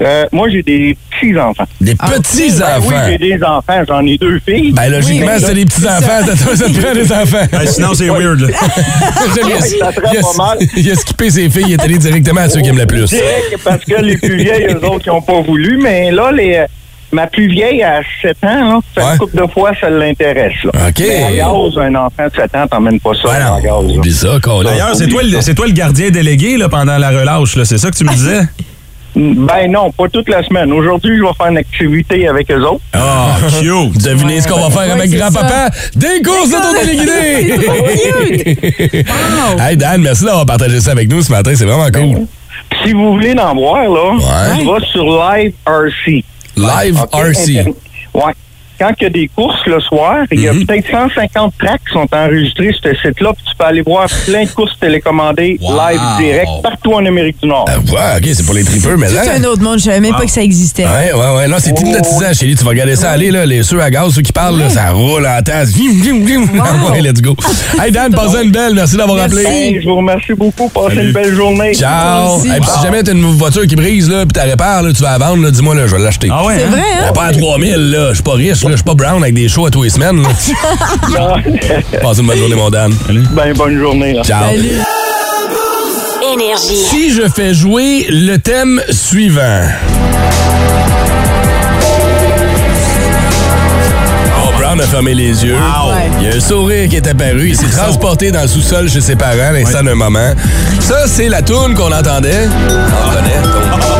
Euh, moi, j'ai des petits-enfants. Des Ben petits-enfants? oui, j'ai des enfants. J'en ai deux filles. Ben, logiquement, Oui, c'est des petits-enfants. Ça, toi, ça te prend des enfants. Ben, sinon, c'est weird, là. J'aime, il, a, ça a- pas mal. il a skippé ses filles, il est allé directement à ceux qui aiment le plus. Direct, parce que les plus vieilles, eux autres, qui n'ont pas voulu. Mais là, les, ma plus vieille, à 7 ans, là, ça Ouais. une couple de fois, ça l'intéresse. là. OK. Mais gaz, un enfant de 7 ans, t'emmènes pas ça Ouais, à non, gaz. là. oublie ça. D'ailleurs, c'est toi, le- c'est toi le gardien délégué là, pendant la relâche, là. C'est ça que tu me disais? Ben non, pas toute la semaine. Aujourd'hui, je vais faire une activité avec eux autres. Ah, cute! Devinez ce qu'on va faire Ouais, avec grand-papa? Des courses d'auto-téléguidés! hey Dan, merci d'avoir partagé ça avec nous ce matin, c'est vraiment cool. Si vous voulez en voir, là, Ouais. tu vas sur Live RC. Live RC. Ouais. Quand il y a des courses le soir, il y a Mhm. peut-être 150 tracks qui sont enregistrés sur ce site-là, puis tu peux aller voir plein de courses télécommandées Wow. live direct partout en Amérique du Nord. Ah, ouais, OK, c'est pour les tripeux, mais là... C'est un autre monde. Je savais même pas que ça existait. Ouais, ouais, ouais. Non, c'est Oh. hypnotisant, chérie. Tu vas regarder ça aller, là. Les ceux à gaz, ceux qui parlent, là, ça roule en tasse. Vim, vim, vim. Ouais, let's go. Hey, Dan, passez une belle. Merci d'avoir appelé. Hey, je vous remercie beaucoup. Passez une belle journée. Ciao. Hey, puis si jamais t'as une voiture qui brise, là, puis t'as répares, là, tu vas la vendre, là, dis-moi, là, je vais l'acheter. Ah ouais, C'est hein? vrai, hein? Pas à 3000, là. Je suis pas riche, là. Je suis pas brown avec des shows à tous les semaines, là. Passez une bonne journée, mon Dan. ben, bonne journée. Là. Ciao. Énergie. Si je fais jouer le thème suivant. Oh, Brown a fermé les yeux. Il y a un sourire qui est apparu. Il s'est transporté dans le sous-sol chez ses parents à l'instant d'un moment. Ça, c'est la toune qu'on entendait. On.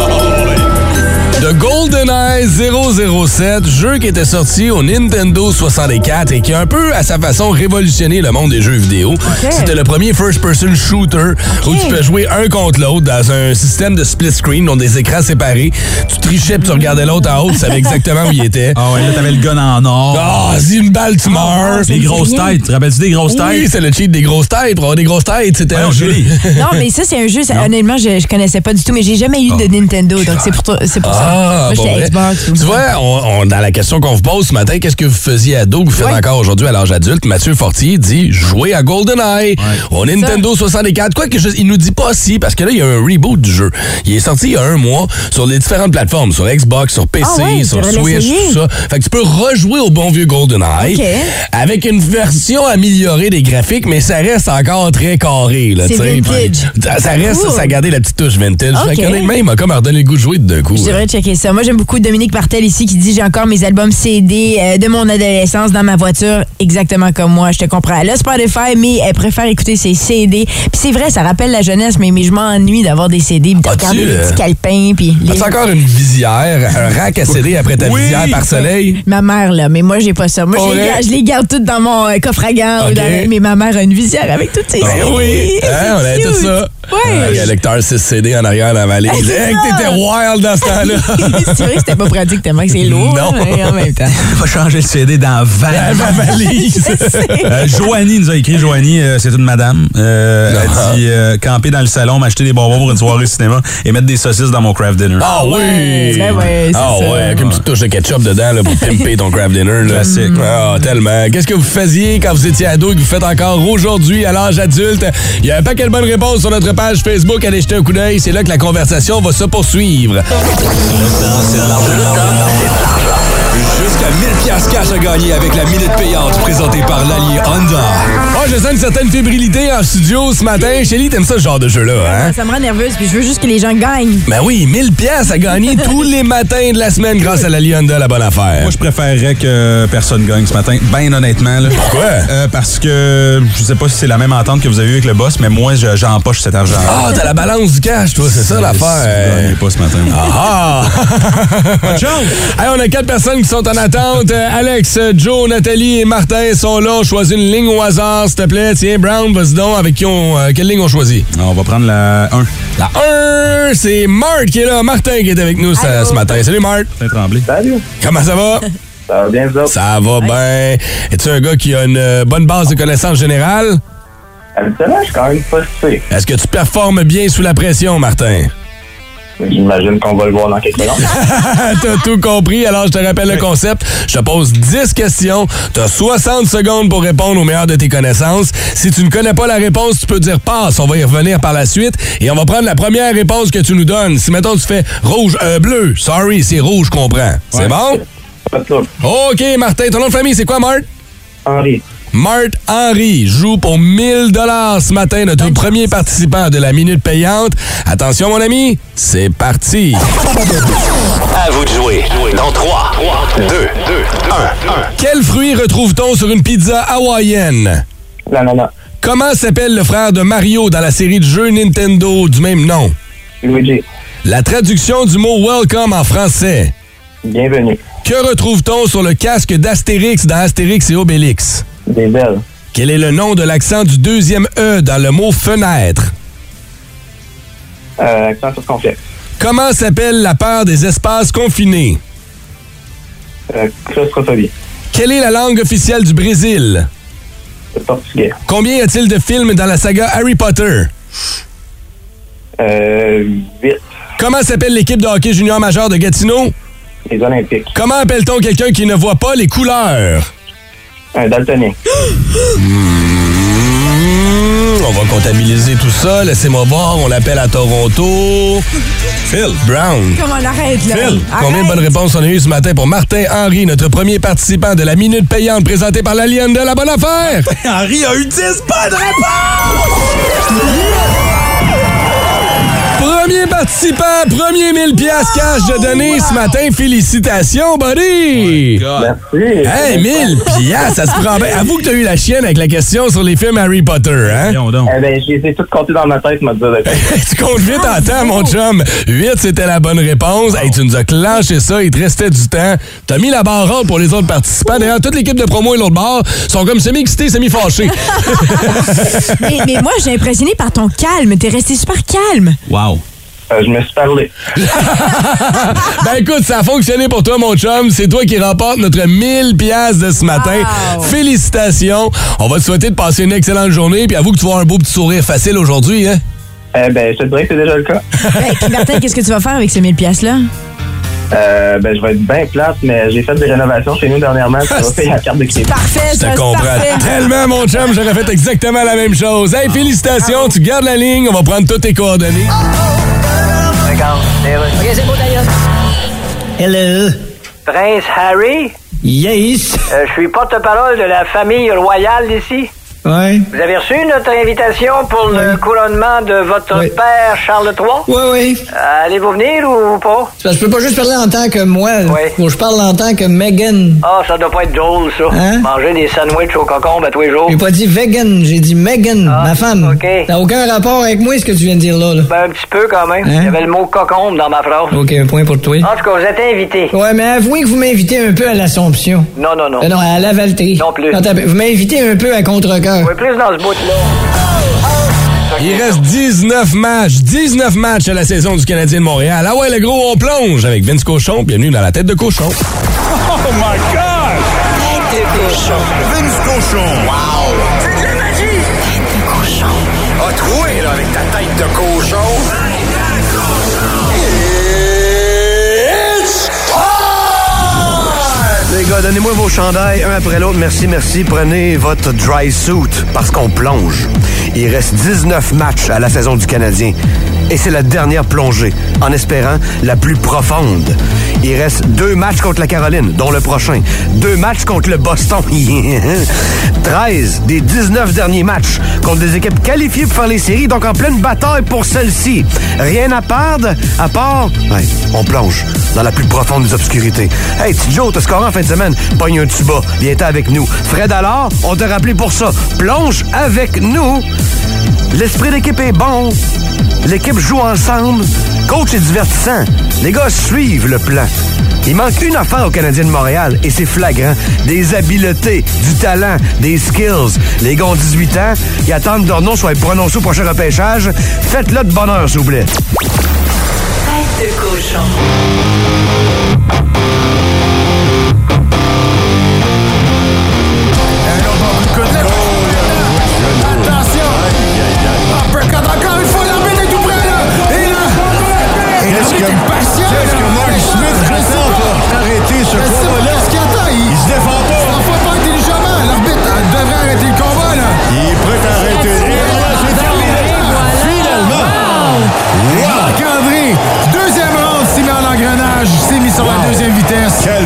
De de GoldenEye 007, jeu qui était sorti au Nintendo 64 et qui a un peu, à sa façon, révolutionné le monde des jeux vidéo. C'était le premier first-person shooter où tu peux jouer un contre l'autre dans un système de split screen, donc des écrans séparés. Tu trichais puis tu regardais l'autre en haut, tu savais exactement où il était. Ah ouais, là, t'avais le gun en or. Ah, c'est une balle, tu meurs. Des grosses têtes. Te rappelles-tu des grosses Oui, têtes? c'est le cheat des grosses têtes. Pour avoir des grosses têtes, c'était un jeu. Non, mais ça, c'est un jeu, ça, honnêtement, je, je connaissais pas du tout, mais j'ai jamais eu de Nintendo, donc c'est pour, toi- c'est pour ça. Ah, Moi, bon, j'étais vrai. Xbox. Tu vois, on, on- dans la question qu'on vous pose ce matin, qu'est-ce que vous faisiez ado, que vous faites encore aujourd'hui à l'âge adulte? Mathieu Fortier dit jouer à GoldenEye au Nintendo 64. Quoi que je, il nous dit pas si, parce que là, il y a un reboot du jeu. Il est sorti il y a un mois sur les différentes plateformes, sur Xbox, sur PC, Ah ouais, sur Switch, tout ça. Fait que tu peux rejouer au bon vieux GoldenEye Ok. avec une version améliorée des graphiques, mais ça reste encore très carré. là, C'est tu sais. vintage. Ça, ça reste, Cool. ça a gardé la petite touche vintage. Ok. Fait que il m'a comme redonné le goût de jouer de deux coups. Je devrais checker ça. Moi, j'aime beaucoup Dominique Martel ici qui dit j'ai encore mes albums CD euh, de mon adolescence dans ma voiture, exactement comme moi. Je te comprends. Elle a Spotify, mais elle préfère écouter ses CD. Puis c'est vrai, ça rappelle la jeunesse, mais, mais je m'ennuie d'avoir des CD, puis de regarder les euh, petits calepins, puis les- As-tu encore une visière, un rack à CD après ta Oui. visière par soleil? Ma mère, là, mais moi, j'ai pas ça. Moi, je les, garde, je les garde toutes dans mon euh, coffre à gants. ou Ok. dans- mais ma mère a une visière avec toutes ses Ben CD. oui, hein, on avait tout ça. Ouais. Avec un lecteur 6 CD en arrière dans la valise. Hey, t'étais wild dans ce temps-là. c'est vrai que c'était pas pratique tellement que c'est lourd. Non. hein, mais en même temps. va changer le CD dans 20 Dans ma valise. Euh, Joanie nous a écrit, Joanie, euh, c'est une madame. Euh, Ah. elle dit euh, camper dans le salon, m'acheter des bonbons pour une soirée cinéma et mettre des saucisses dans mon craft dinner. Ah oui! Ben ouais, c'est ah ça. ouais, avec une petite touche de ketchup dedans là, pour pimper ton craft dinner. Là. Classique. Ah, tellement. Qu'est-ce que vous faisiez quand vous étiez ado et que vous faites encore aujourd'hui à l'âge adulte? Il y a un paquet de bonnes réponses sur notre page Facebook. Allez jeter un coup d'œil. C'est là que la conversation va se poursuivre. Estás en la Jusqu'à 1000 piastres cash à gagner avec la minute payante présentée par l'allié Honda. Oh, je sens une certaine fébrilité en studio ce matin. Shelly, t'aimes ça ce genre de jeu-là, hein? Ça me rend nerveuse, puis je veux juste que les gens gagnent. Ben oui, 1000 pièces à gagner tous les matins de la semaine grâce à la Honda, la bonne affaire. Moi, je préférerais que personne gagne ce matin, bien honnêtement. Là. Pourquoi? Euh, parce que je sais pas si c'est la même entente que vous avez eue avec le boss, mais moi, je- j'empoche cet argent. Ah, t'as la balance du cash, toi, c'est ça Je l'affaire. gagne pas ce matin. Ah! Bonne chance! Hey, on a quatre personnes qui sont en attente. Alex, Joe, Nathalie et Martin sont là. On choisit une ligne au hasard, s'il te plaît. Tiens, Brown, vas-y donc. Avec qui on, euh, quelle ligne on choisit? On va prendre la 1. La 1, c'est Marthe qui est là. Martin qui est avec nous ce, matin. Salut, Marthe. Tremblay. Salut. Comment ça va? Ça va bien, vous autres? Ça va bien. Es-tu un gars qui a une euh, bonne base de connaissances générales? Habituellement, je suis quand même pas. Est-ce que tu performes bien sous la pression, Martin? J'imagine qu'on va le voir dans quelques secondes. T'as tout compris, alors je te rappelle le concept. Je te pose 10 questions. T'as 60 secondes pour répondre au meilleur de tes connaissances. Si tu ne connais pas la réponse, tu peux dire passe. On va y revenir par la suite. Et on va prendre la première réponse que tu nous donnes. Si, mettons, tu fais rouge, euh, bleu. Sorry, c'est rouge, comprends. C'est Ouais. bon? Pas de trouble. OK, Martin. Ton nom de famille, c'est quoi, Marthe? Henri. Marthe Henry joue pour 1000 dollars ce matin, notre premier participant de la minute payante. Attention, mon ami, c'est parti. À vous de jouer. Dans 3, 2, 2, 1, 1. Quel fruit retrouve-t-on sur une pizza hawaïenne? L'ananas. Comment s'appelle le frère de Mario dans la série de jeux Nintendo du même nom? Luigi. La traduction du mot welcome en français. Bienvenue. Que retrouve-t-on sur le casque d'Astérix dans Astérix et Obélix? Des ailes. Quel est le nom de l'accent du deuxième E dans le mot fenêtre? Euh, accent circonflexe. Comment s'appelle la peur des espaces confinés? Euh, claustrophobie. Quelle est la langue officielle du Brésil? Le portugais. Combien y a-t-il de films dans la saga Harry Potter? Euh, 8. Comment s'appelle l'équipe de hockey junior majeur de Gatineau? Les Olympiques. Comment appelle-t-on quelqu'un qui ne voit pas les couleurs? Un daltonien. Mmh, on va comptabiliser tout ça. Laissez-moi voir. On l'appelle à Toronto. Phil Brown. Comment on arrête, là? Phil, combien de bonnes réponses on a eues ce matin pour Martin Henry, notre premier participant de la Minute Payante présentée par l'Alien de la Bonne Affaire? Henri a eu 10 bonnes réponses! Premier participant, premier 1000 pièces cash de donner ce matin. Félicitations, buddy! Merci. Hey, 1000 pièces, ça se prend bien. Avoue que t'as eu la chienne avec la question sur les films Harry Potter, hein? Eh ben, je les ai toutes comptées dans ma tête, m'a dit. tu comptes vite en temps, mon chum. 8, c'était la bonne réponse. Hey, tu nous as clenché ça, il te restait du temps. T'as mis la barre haute pour les autres participants. D'ailleurs, toute l'équipe de promo et l'autre barre sont comme semi-excités, semi-fâchés. mais, mais moi, j'ai impressionné par ton calme. T'es resté super calme. Wow. Euh, je me suis parlé. ben écoute, ça a fonctionné pour toi, mon chum. C'est toi qui remporte notre 1000 pièces de ce matin. Félicitations. On va te souhaiter de passer une excellente journée. Puis avoue que tu vas avoir un beau petit sourire facile aujourd'hui, hein? Eh ben, je te dirais que c'est déjà le cas. Ben, Martin, qu'est-ce que tu vas faire avec ces 1000 pièces-là? Euh, ben, je vais être bien plate, mais j'ai fait des rénovations chez nous dernièrement. Ça va payer la carte de crédit. Parfait, Je te comprends tellement, mon chum. J'aurais fait exactement la même chose. Hey, félicitations. Tu gardes la ligne. On va prendre toutes tes coordonnées. OK, c'est beau d'ailleurs. Hello. Prince Harry, Yes. euh, je suis porte-parole de la famille royale d'ici. Ouais. Vous avez reçu notre invitation pour le couronnement de votre père Charles III? Oui, oui. Euh, Allez-vous venir ou pas? Je peux pas juste parler en tant que moi. Faut je parle en tant que Megan. Ah, ça doit pas être drôle, ça. Hein? Manger des sandwichs au cocombe à tous les jours. J'ai pas dit vegan, j'ai dit Megan, ma femme. OK. Ça n'a aucun rapport avec moi, ce que tu viens de dire là. là. Ben, un petit peu quand même. Hein? Il y avait le mot cocombe dans ma phrase. OK, un point pour toi. En tout cas, vous êtes invité. Ouais, mais avouez que vous m'invitez un peu à l'Assomption. Non, non, non. Euh, non, à la Valtrie. Non plus. Vous m'invitez un peu à Oui, plus dans ce bout-là. Il reste 19 matchs. 19 matchs à la saison du Canadien de Montréal. Ah ouais, le gros, on plonge avec Vince Cochon. Bienvenue dans la tête de cochon. Oh my God! Tête de cochon. Vince cochon. Wow! C'est de la magie! Tête de cochon. A troué, là, avec ta tête de cochon. Donnez-moi vos chandails, un après l'autre. Merci, merci. Prenez votre dry suit parce qu'on plonge. Il reste 19 matchs à la saison du Canadien. Et c'est la dernière plongée, en espérant la plus profonde. Il reste deux matchs contre la Caroline, dont le prochain. Deux matchs contre le Boston. 13 des 19 derniers matchs contre des équipes qualifiées pour faire les séries, donc en pleine bataille pour celle-ci. Rien à perdre, à part... Ouais, on plonge dans la plus profonde des obscurités. Hey, petit t'as scoré en fin de semaine. Pogne un tuba. Viens-t'en avec nous. Fred alors, on t'a rappelé pour ça. Plonge avec nous. L'esprit d'équipe est bon. L'équipe joue ensemble. Coach est divertissant. Les gars suivent le plan. Il manque une affaire aux Canadiens de Montréal et c'est flagrant. Des habiletés, du talent, des skills. Les gars ont 18 ans. Ils attendent que leur soit prononcé au prochain repêchage. Faites-le de bonheur, s'il vous plaît. De cochon.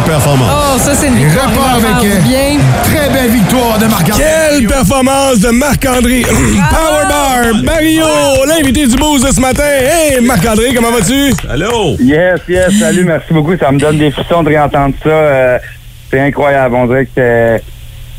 Performance! Oh, ça, c'est une victoire. repart avec bien. très belle victoire de Marc-André. Quelle performance de Marc-André. Powerbar, Mario, l'invité du boost de ce matin. Hey, Marc-André, comment vas-tu? Allô? Yes, yes, salut, merci beaucoup. Ça me donne des frissons de réentendre ça. Euh, c'est incroyable. On dirait que c'est.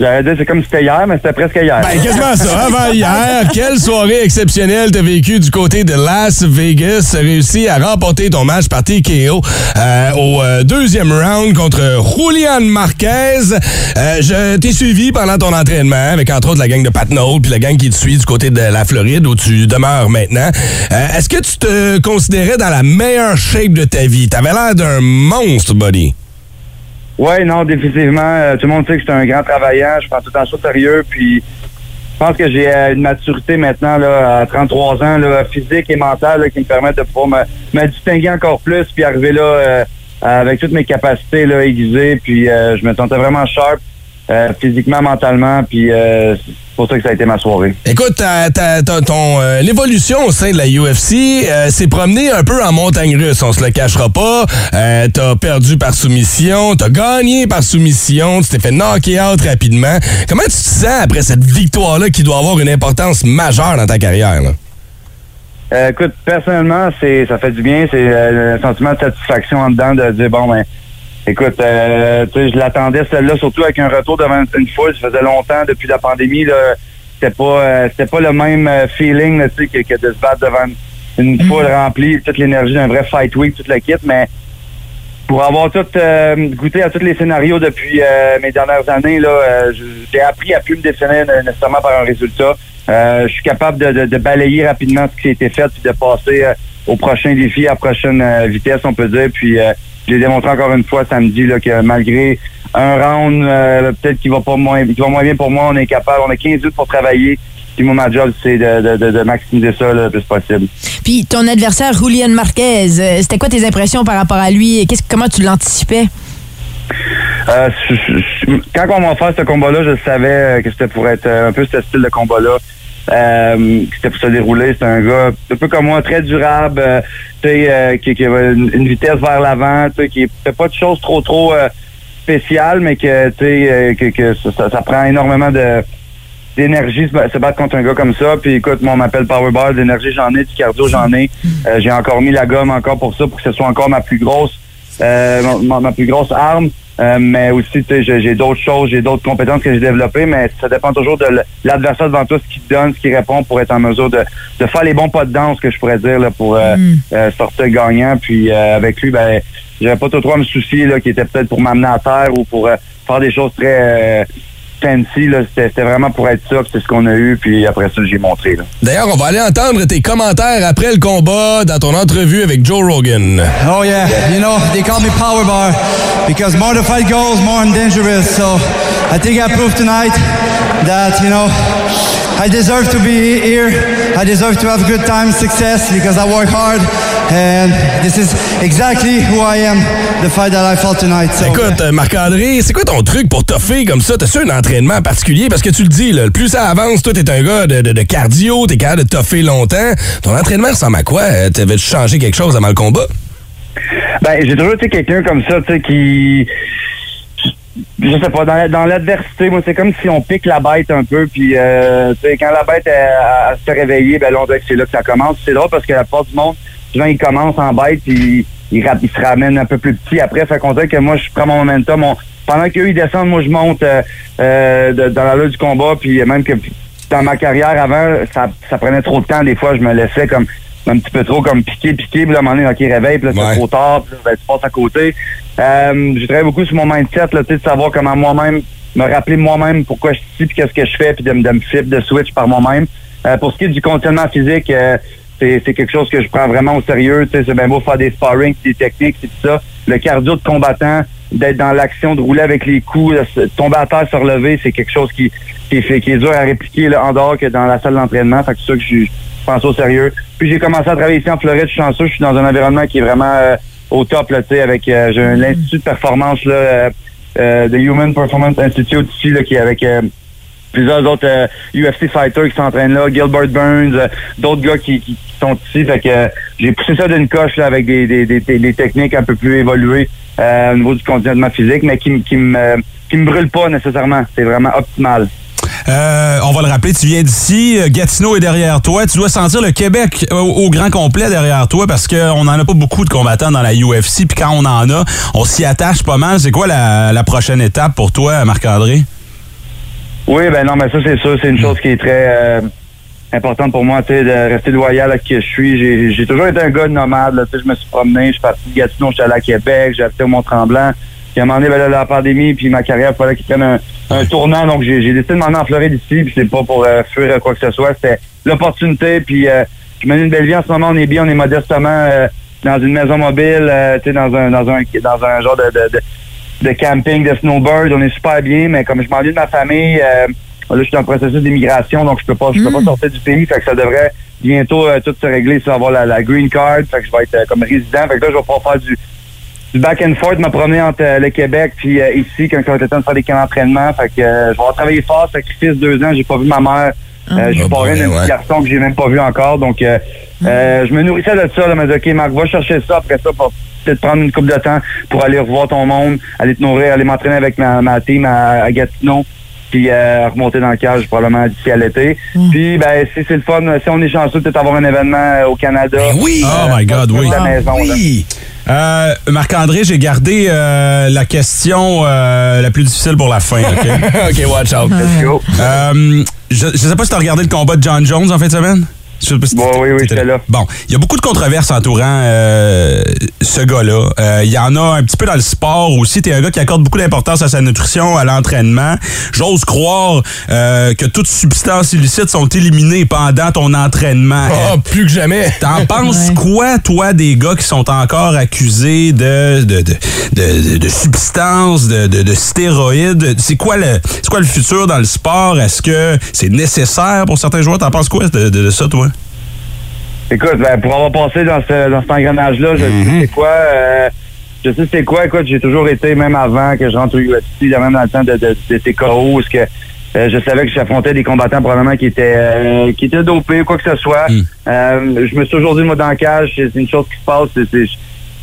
J'allais dire, c'est comme si c'était hier, mais c'était presque hier. Ben, quasiment ça. Avant hier, quelle soirée exceptionnelle t'as vécu du côté de Las Vegas? Réussi à remporter ton match par TKO euh, au euh, deuxième round contre Julian Marquez. Euh, je t'ai suivi pendant ton entraînement avec entre autres la gang de Pat Noel puis la gang qui te suit du côté de la Floride où tu demeures maintenant. Est-ce que tu te considérais dans la meilleure shape de ta vie? T'avais l'air d'un monstre, buddy. Oui, non, définitivement. Euh, tout le monde sait que je suis un grand travaillant. Je prends tout temps ça sérieux. Puis, je pense que j'ai euh, une maturité maintenant, là, à 33 ans, là, physique et mentale, là, qui me permettent de pouvoir me, me distinguer encore plus, puis arriver là euh, avec toutes mes capacités là, aiguisées. Puis, euh, je me sentais vraiment sharp, euh, physiquement, mentalement. Puis, euh, c'est pour ça que ça a été ma soirée. Écoute, ta- ta- ta- ton euh, l'évolution au sein de la UFC euh, s'est promenée un peu en montagne russe, on se le cachera pas. Euh, t'as perdu par soumission, t'as gagné par soumission, tu t'es fait knocker out rapidement. Comment tu te sens après cette victoire-là qui doit avoir une importance majeure dans ta carrière? Là? Euh, écoute, personnellement, c'est ça fait du bien. C'est euh, un sentiment de satisfaction en dedans de dire, bon, ben, écoute, euh, tu sais, je l'attendais celle-là, surtout avec un retour devant une, foule. Ça faisait longtemps, depuis la pandémie, c'était pas, euh, c'était pas le même euh, feeling, là, tu sais, que, que de se battre devant une foule remplie, toute l'énergie d'un vrai fight week, toute l'équipe, mais pour avoir tout euh, goûté à tous les scénarios depuis euh, mes dernières années, là, euh, j'ai appris à plus me définir nécessairement par un résultat. Euh, je suis capable de, de- de balayer rapidement ce qui a été fait puis de passer euh, au prochain défi, à la prochaine vitesse, on peut dire. Puis euh, j'ai démontré encore une fois samedi là, que malgré un round euh, peut-être qui va pas moins qui va moins bien pour moi, on est capable, on a 15 minutes pour travailler. Puis moi, ma job, c'est de, de, de, maximiser ça le plus possible. Puis ton adversaire, Julian Marquez, euh, c'était quoi tes impressions par rapport à lui? Qu'est-ce, comment tu l'anticipais? Euh, quand on m'a fait ce combat-là, je savais euh, que c'était pour être un peu ce style de combat-là. Euh, c'était pour se dérouler. C'est un gars un peu comme moi, très durable, euh, euh, qui, qui a une, vitesse vers l'avant, qui fait pas de choses trop trop euh, spéciales, mais que euh, que, que ça, ça- prend énormément de d'énergie se, ba- se battre contre un gars comme ça. Puis écoute, moi on m'appelle Powerball, d'énergie j'en ai, du cardio j'en ai. J'ai encore mis la gomme encore pour ça, pour que ce soit encore ma plus grosse ma plus grosse arme. Euh, mais aussi, tu sais, j'ai d'autres choses, j'ai d'autres compétences que j'ai développées, mais ça dépend toujours de l'adversaire devant toi, ce qu'il donne, ce qu'il répond pour être en mesure de, de faire les bons pas de danse, que je pourrais dire, là, pour euh, euh, sortir gagnant. Puis euh, avec lui, ben, j'avais pas trop trop à me soucier, là, qui était peut-être pour m'amener à terre ou pour euh, faire des choses très euh, fancy. C'était vraiment pour être ça, c'est ce qu'on a eu, puis après ça, j'ai montré. D'ailleurs, on va aller entendre tes commentaires après le combat dans ton entrevue avec Joe Rogan. Oh yeah, you know they call me Power Bar because more the fight goes, more I'm dangerous. So I think I proved tonight that you know I deserve to be here. I deserve to have good time, success because I work hard, and this is exactly who I am. The fight that I fought tonight. So, Écoute, euh, Marc-André, c'est quoi ton truc pour toffer comme ça? T'as-tu un entraînement particulier? Parce que tu le dis, là, le plus ça avance, toi, t'es un gars de, de- de cardio, t'es capable de toffer longtemps. Ton entraînement ressemble à quoi? Euh, T'avais-tu changé quelque chose avant le combat? Ben, j'ai toujours été quelqu'un comme ça, tu sais, qui. Je sais pas, dans, la- dans l'adversité, moi, c'est comme si on pique la bête un peu, puis, euh, quand la bête, elle, se fait réveiller, ben là, on dirait que c'est là que ça commence. C'est drôle parce que la plupart du monde, souvent, ils commencent en bête, puis ils, ils se ramènent un peu plus petit après. Fait qu'on dirait que moi, je prends mon momentum. Pendant qu'eux, ils descendent, moi, je monte euh, euh, dans la lutte du combat, puis même que dans ma carrière avant, ça, ça prenait trop de temps. Des fois, je me laissais comme un petit peu trop comme piquer, piquer, puis là, à un moment donné, OK, réveille, puis là, c'est trop tard, puis là, ben, tu passes à côté. Euh, j'ai travaillé beaucoup sur mon mindset, là, de savoir comment moi-même, me rappeler moi-même pourquoi je suis ici, puis qu'est-ce que je fais, puis de, me- de me flip, de switch par moi-même. Euh, pour ce qui est du conditionnement physique, euh, c'est c'est quelque chose que je prends vraiment au sérieux. Tu sais, c'est bien beau faire des sparring, des techniques, c'est tout ça. Le cardio de combattant, d'être dans l'action, de rouler avec les coups, de se- tomber à terre, se relever, c'est quelque chose qui, qui, est fait, qui est dur à répliquer là, en dehors que dans la salle d'entraînement. Fait que c'est ça que je, je pense au sérieux. Puis j'ai commencé à travailler ici en Floride, je suis chanceux, je suis dans un environnement qui est vraiment euh, au top, là, tu sais, avec euh, j'ai un institut de performance là, euh, euh, de Human Performance Institute ici, là, qui est avec euh, plusieurs autres euh, UFC fighters qui s'entraînent là, Gilbert Burns, euh, d'autres gars qui, qui, qui sont ici. Fait que euh, j'ai poussé ça d'une coche là, avec des, des, des, des- techniques un peu plus évoluées euh, au niveau du conditionnement physique, mais qui, me- qui me qui me brûle pas nécessairement. C'est vraiment optimal. Euh, on va le rappeler, tu viens d'ici, euh, Gatineau est derrière toi. Tu dois sentir le Québec au, au grand complet derrière toi parce qu'on n'en a pas beaucoup de combattants dans la UFC. Puis quand on en a, on s'y attache pas mal. C'est quoi la, prochaine étape pour toi, Marc-André? Oui, ben non, mais ça c'est sûr, c'est une chose qui est très euh, importante pour moi, tu sais, de rester loyal à qui je suis. J'ai, toujours été un gars de nomade, tu sais, je me suis promené, je suis parti de Gatineau, j'étais allé à Québec, j'ai habité au Mont-Tremblant. Puis à un moment donné, ben là, la pandémie, puis ma carrière, il fallait qu'il prenne un, un tournant, donc j'ai, décidé de m'en aller en Floride ici, puis c'est pas pour euh, fuir quoi que ce soit, c'était l'opportunité, puis euh, je mène une belle vie. En ce moment, on est bien, on est modestement euh, dans une maison mobile, euh, tu sais, dans un, dans un, dans un genre de, de, de de camping, de snowbird, on est super bien, mais comme je m'ennuie de ma famille, euh, là je suis en processus d'immigration, donc je peux pas je peux pas sortir du pays, fait que ça devrait bientôt euh, tout se régler, ça avoir la, la green card, fait que je vais être euh, comme résident, fait que là je vais pouvoir faire du du back and forth, me promener entre euh, le Québec puis euh, ici quand ça va être le temps de faire des camps d'entraînement, fait que euh, je vais avoir travaillé fort, sacrifice deux ans, j'ai pas vu ma mère, euh, je suis pas un petit garçon que j'ai même pas vu encore, donc euh, euh, je me nourrissais de ça, là, me dire ok Marc, va chercher ça après ça pour peut-être prendre une coupe de temps pour aller revoir ton monde, aller te nourrir, aller m'entraîner avec ma, ma team à, à Gatineau. puis euh, remonter dans le cage probablement d'ici à l'été. Puis, ben, si c'est le fun, si on est chanceux, peut-être avoir un événement euh, au Canada. oui! Oh my God, oui. La maison, là. Euh, Marc-André, j'ai gardé euh, la question euh, la plus difficile pour la fin. OK, OK, watch out. Let's go. Euh, je, je sais pas si tu as regardé le combat de John Jones en fin de semaine? Bon, oui, oui, t'étais j'étais là. Bon, il y a beaucoup de controverses entourant euh, ce gars-là. Euh, Il y en a un petit peu dans le sport aussi. T'es un gars qui accorde beaucoup d'importance à sa nutrition, à l'entraînement. J'ose croire euh, que toutes substances illicites sont éliminées pendant ton entraînement. Oh, plus que jamais. T'en penses quoi, toi, des gars qui sont encore accusés de, de, de, de, de substances, de, de, de stéroïdes? C'est quoi, le, c'est quoi le futur dans le sport? Est-ce que c'est nécessaire pour certains joueurs? T'en penses quoi de, de- de ça, toi? Écoute, ben, pour avoir passé dans, ce, dans cet engrenage-là, je sais c'est quoi. euh, je sais c'est quoi. Écoute, j'ai toujours été, même avant que je rentre au UFC, là, même dans le temps de, de, de parce que euh, je savais que j'affrontais des combattants probablement qui étaient euh, qui étaient dopés ou quoi que ce soit. Euh, je me suis toujours dit, moi, dans le cage, c'est une chose qui se passe. c'est-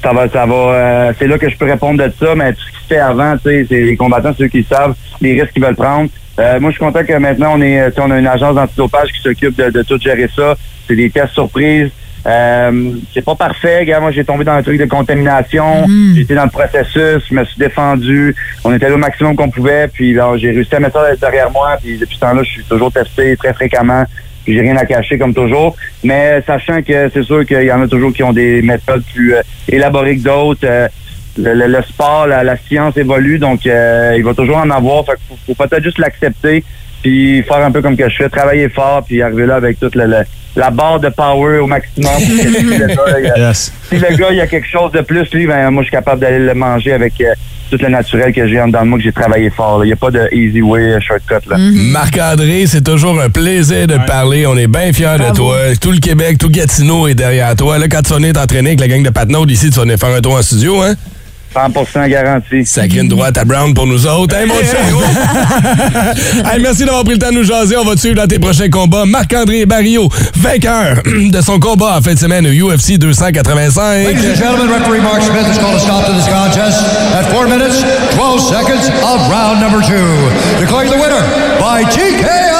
ça va, ça va. c'est là que je peux répondre de ça, mais tout ce qui se fait avant, tu sais, c'est les combattants, ceux qui savent les risques qu'ils veulent prendre. Euh, moi, je suis content que maintenant on est, on a une agence d'antidopage qui s'occupe de, de tout gérer ça. C'est des tests surprises. Euh, c'est pas parfait, gars. Moi, j'ai tombé dans un truc de contamination. J'ai été dans le processus, je me suis défendu. On était là au maximum qu'on pouvait, puis là, j'ai réussi à mettre ça derrière moi. Puis depuis ce temps-là, je suis toujours testé très fréquemment. Puis j'ai rien à cacher comme toujours. Mais sachant que c'est sûr qu'il y en a toujours qui ont des méthodes plus euh, élaborées que d'autres. euh, le, le- le sport, la, la science évolue, donc euh, il va toujours en avoir. Fait qu'il faut, faut peut-être juste l'accepter, puis faire un peu comme que je fais, travailler fort, puis arriver là avec toute la, la, la barre de power au maximum. si, le gars, il a, si le gars, il y a quelque chose de plus, lui, ben, moi, je suis capable d'aller le manger avec euh, tout le naturel que j'ai en dedans de moi, que j'ai travaillé fort. Il n'y a pas de easy way, euh, shortcut. Là. Marc-André, c'est toujours un plaisir de te parler. On est bien fiers de toi. Tout le Québec, tout Gatineau est derrière toi. Là, quand tu vas venir t'entraîner avec la gang de Patnaud ici, tu vas venir faire un tour en studio, hein? 100% garanti. Sacré une droite à Brown pour nous autres. Hey, mon chien! hey, merci d'avoir pris le temps de nous jaser. On va te suivre dans tes prochains combats. Marc-André Barrio, vainqueur de son combat en fin de semaine au UFC 285. Ladies and gentlemen, referee Mark Smith has called a stop to this contest at 4 minutes, 12 seconds of round number two. Declaring the winner by TKO,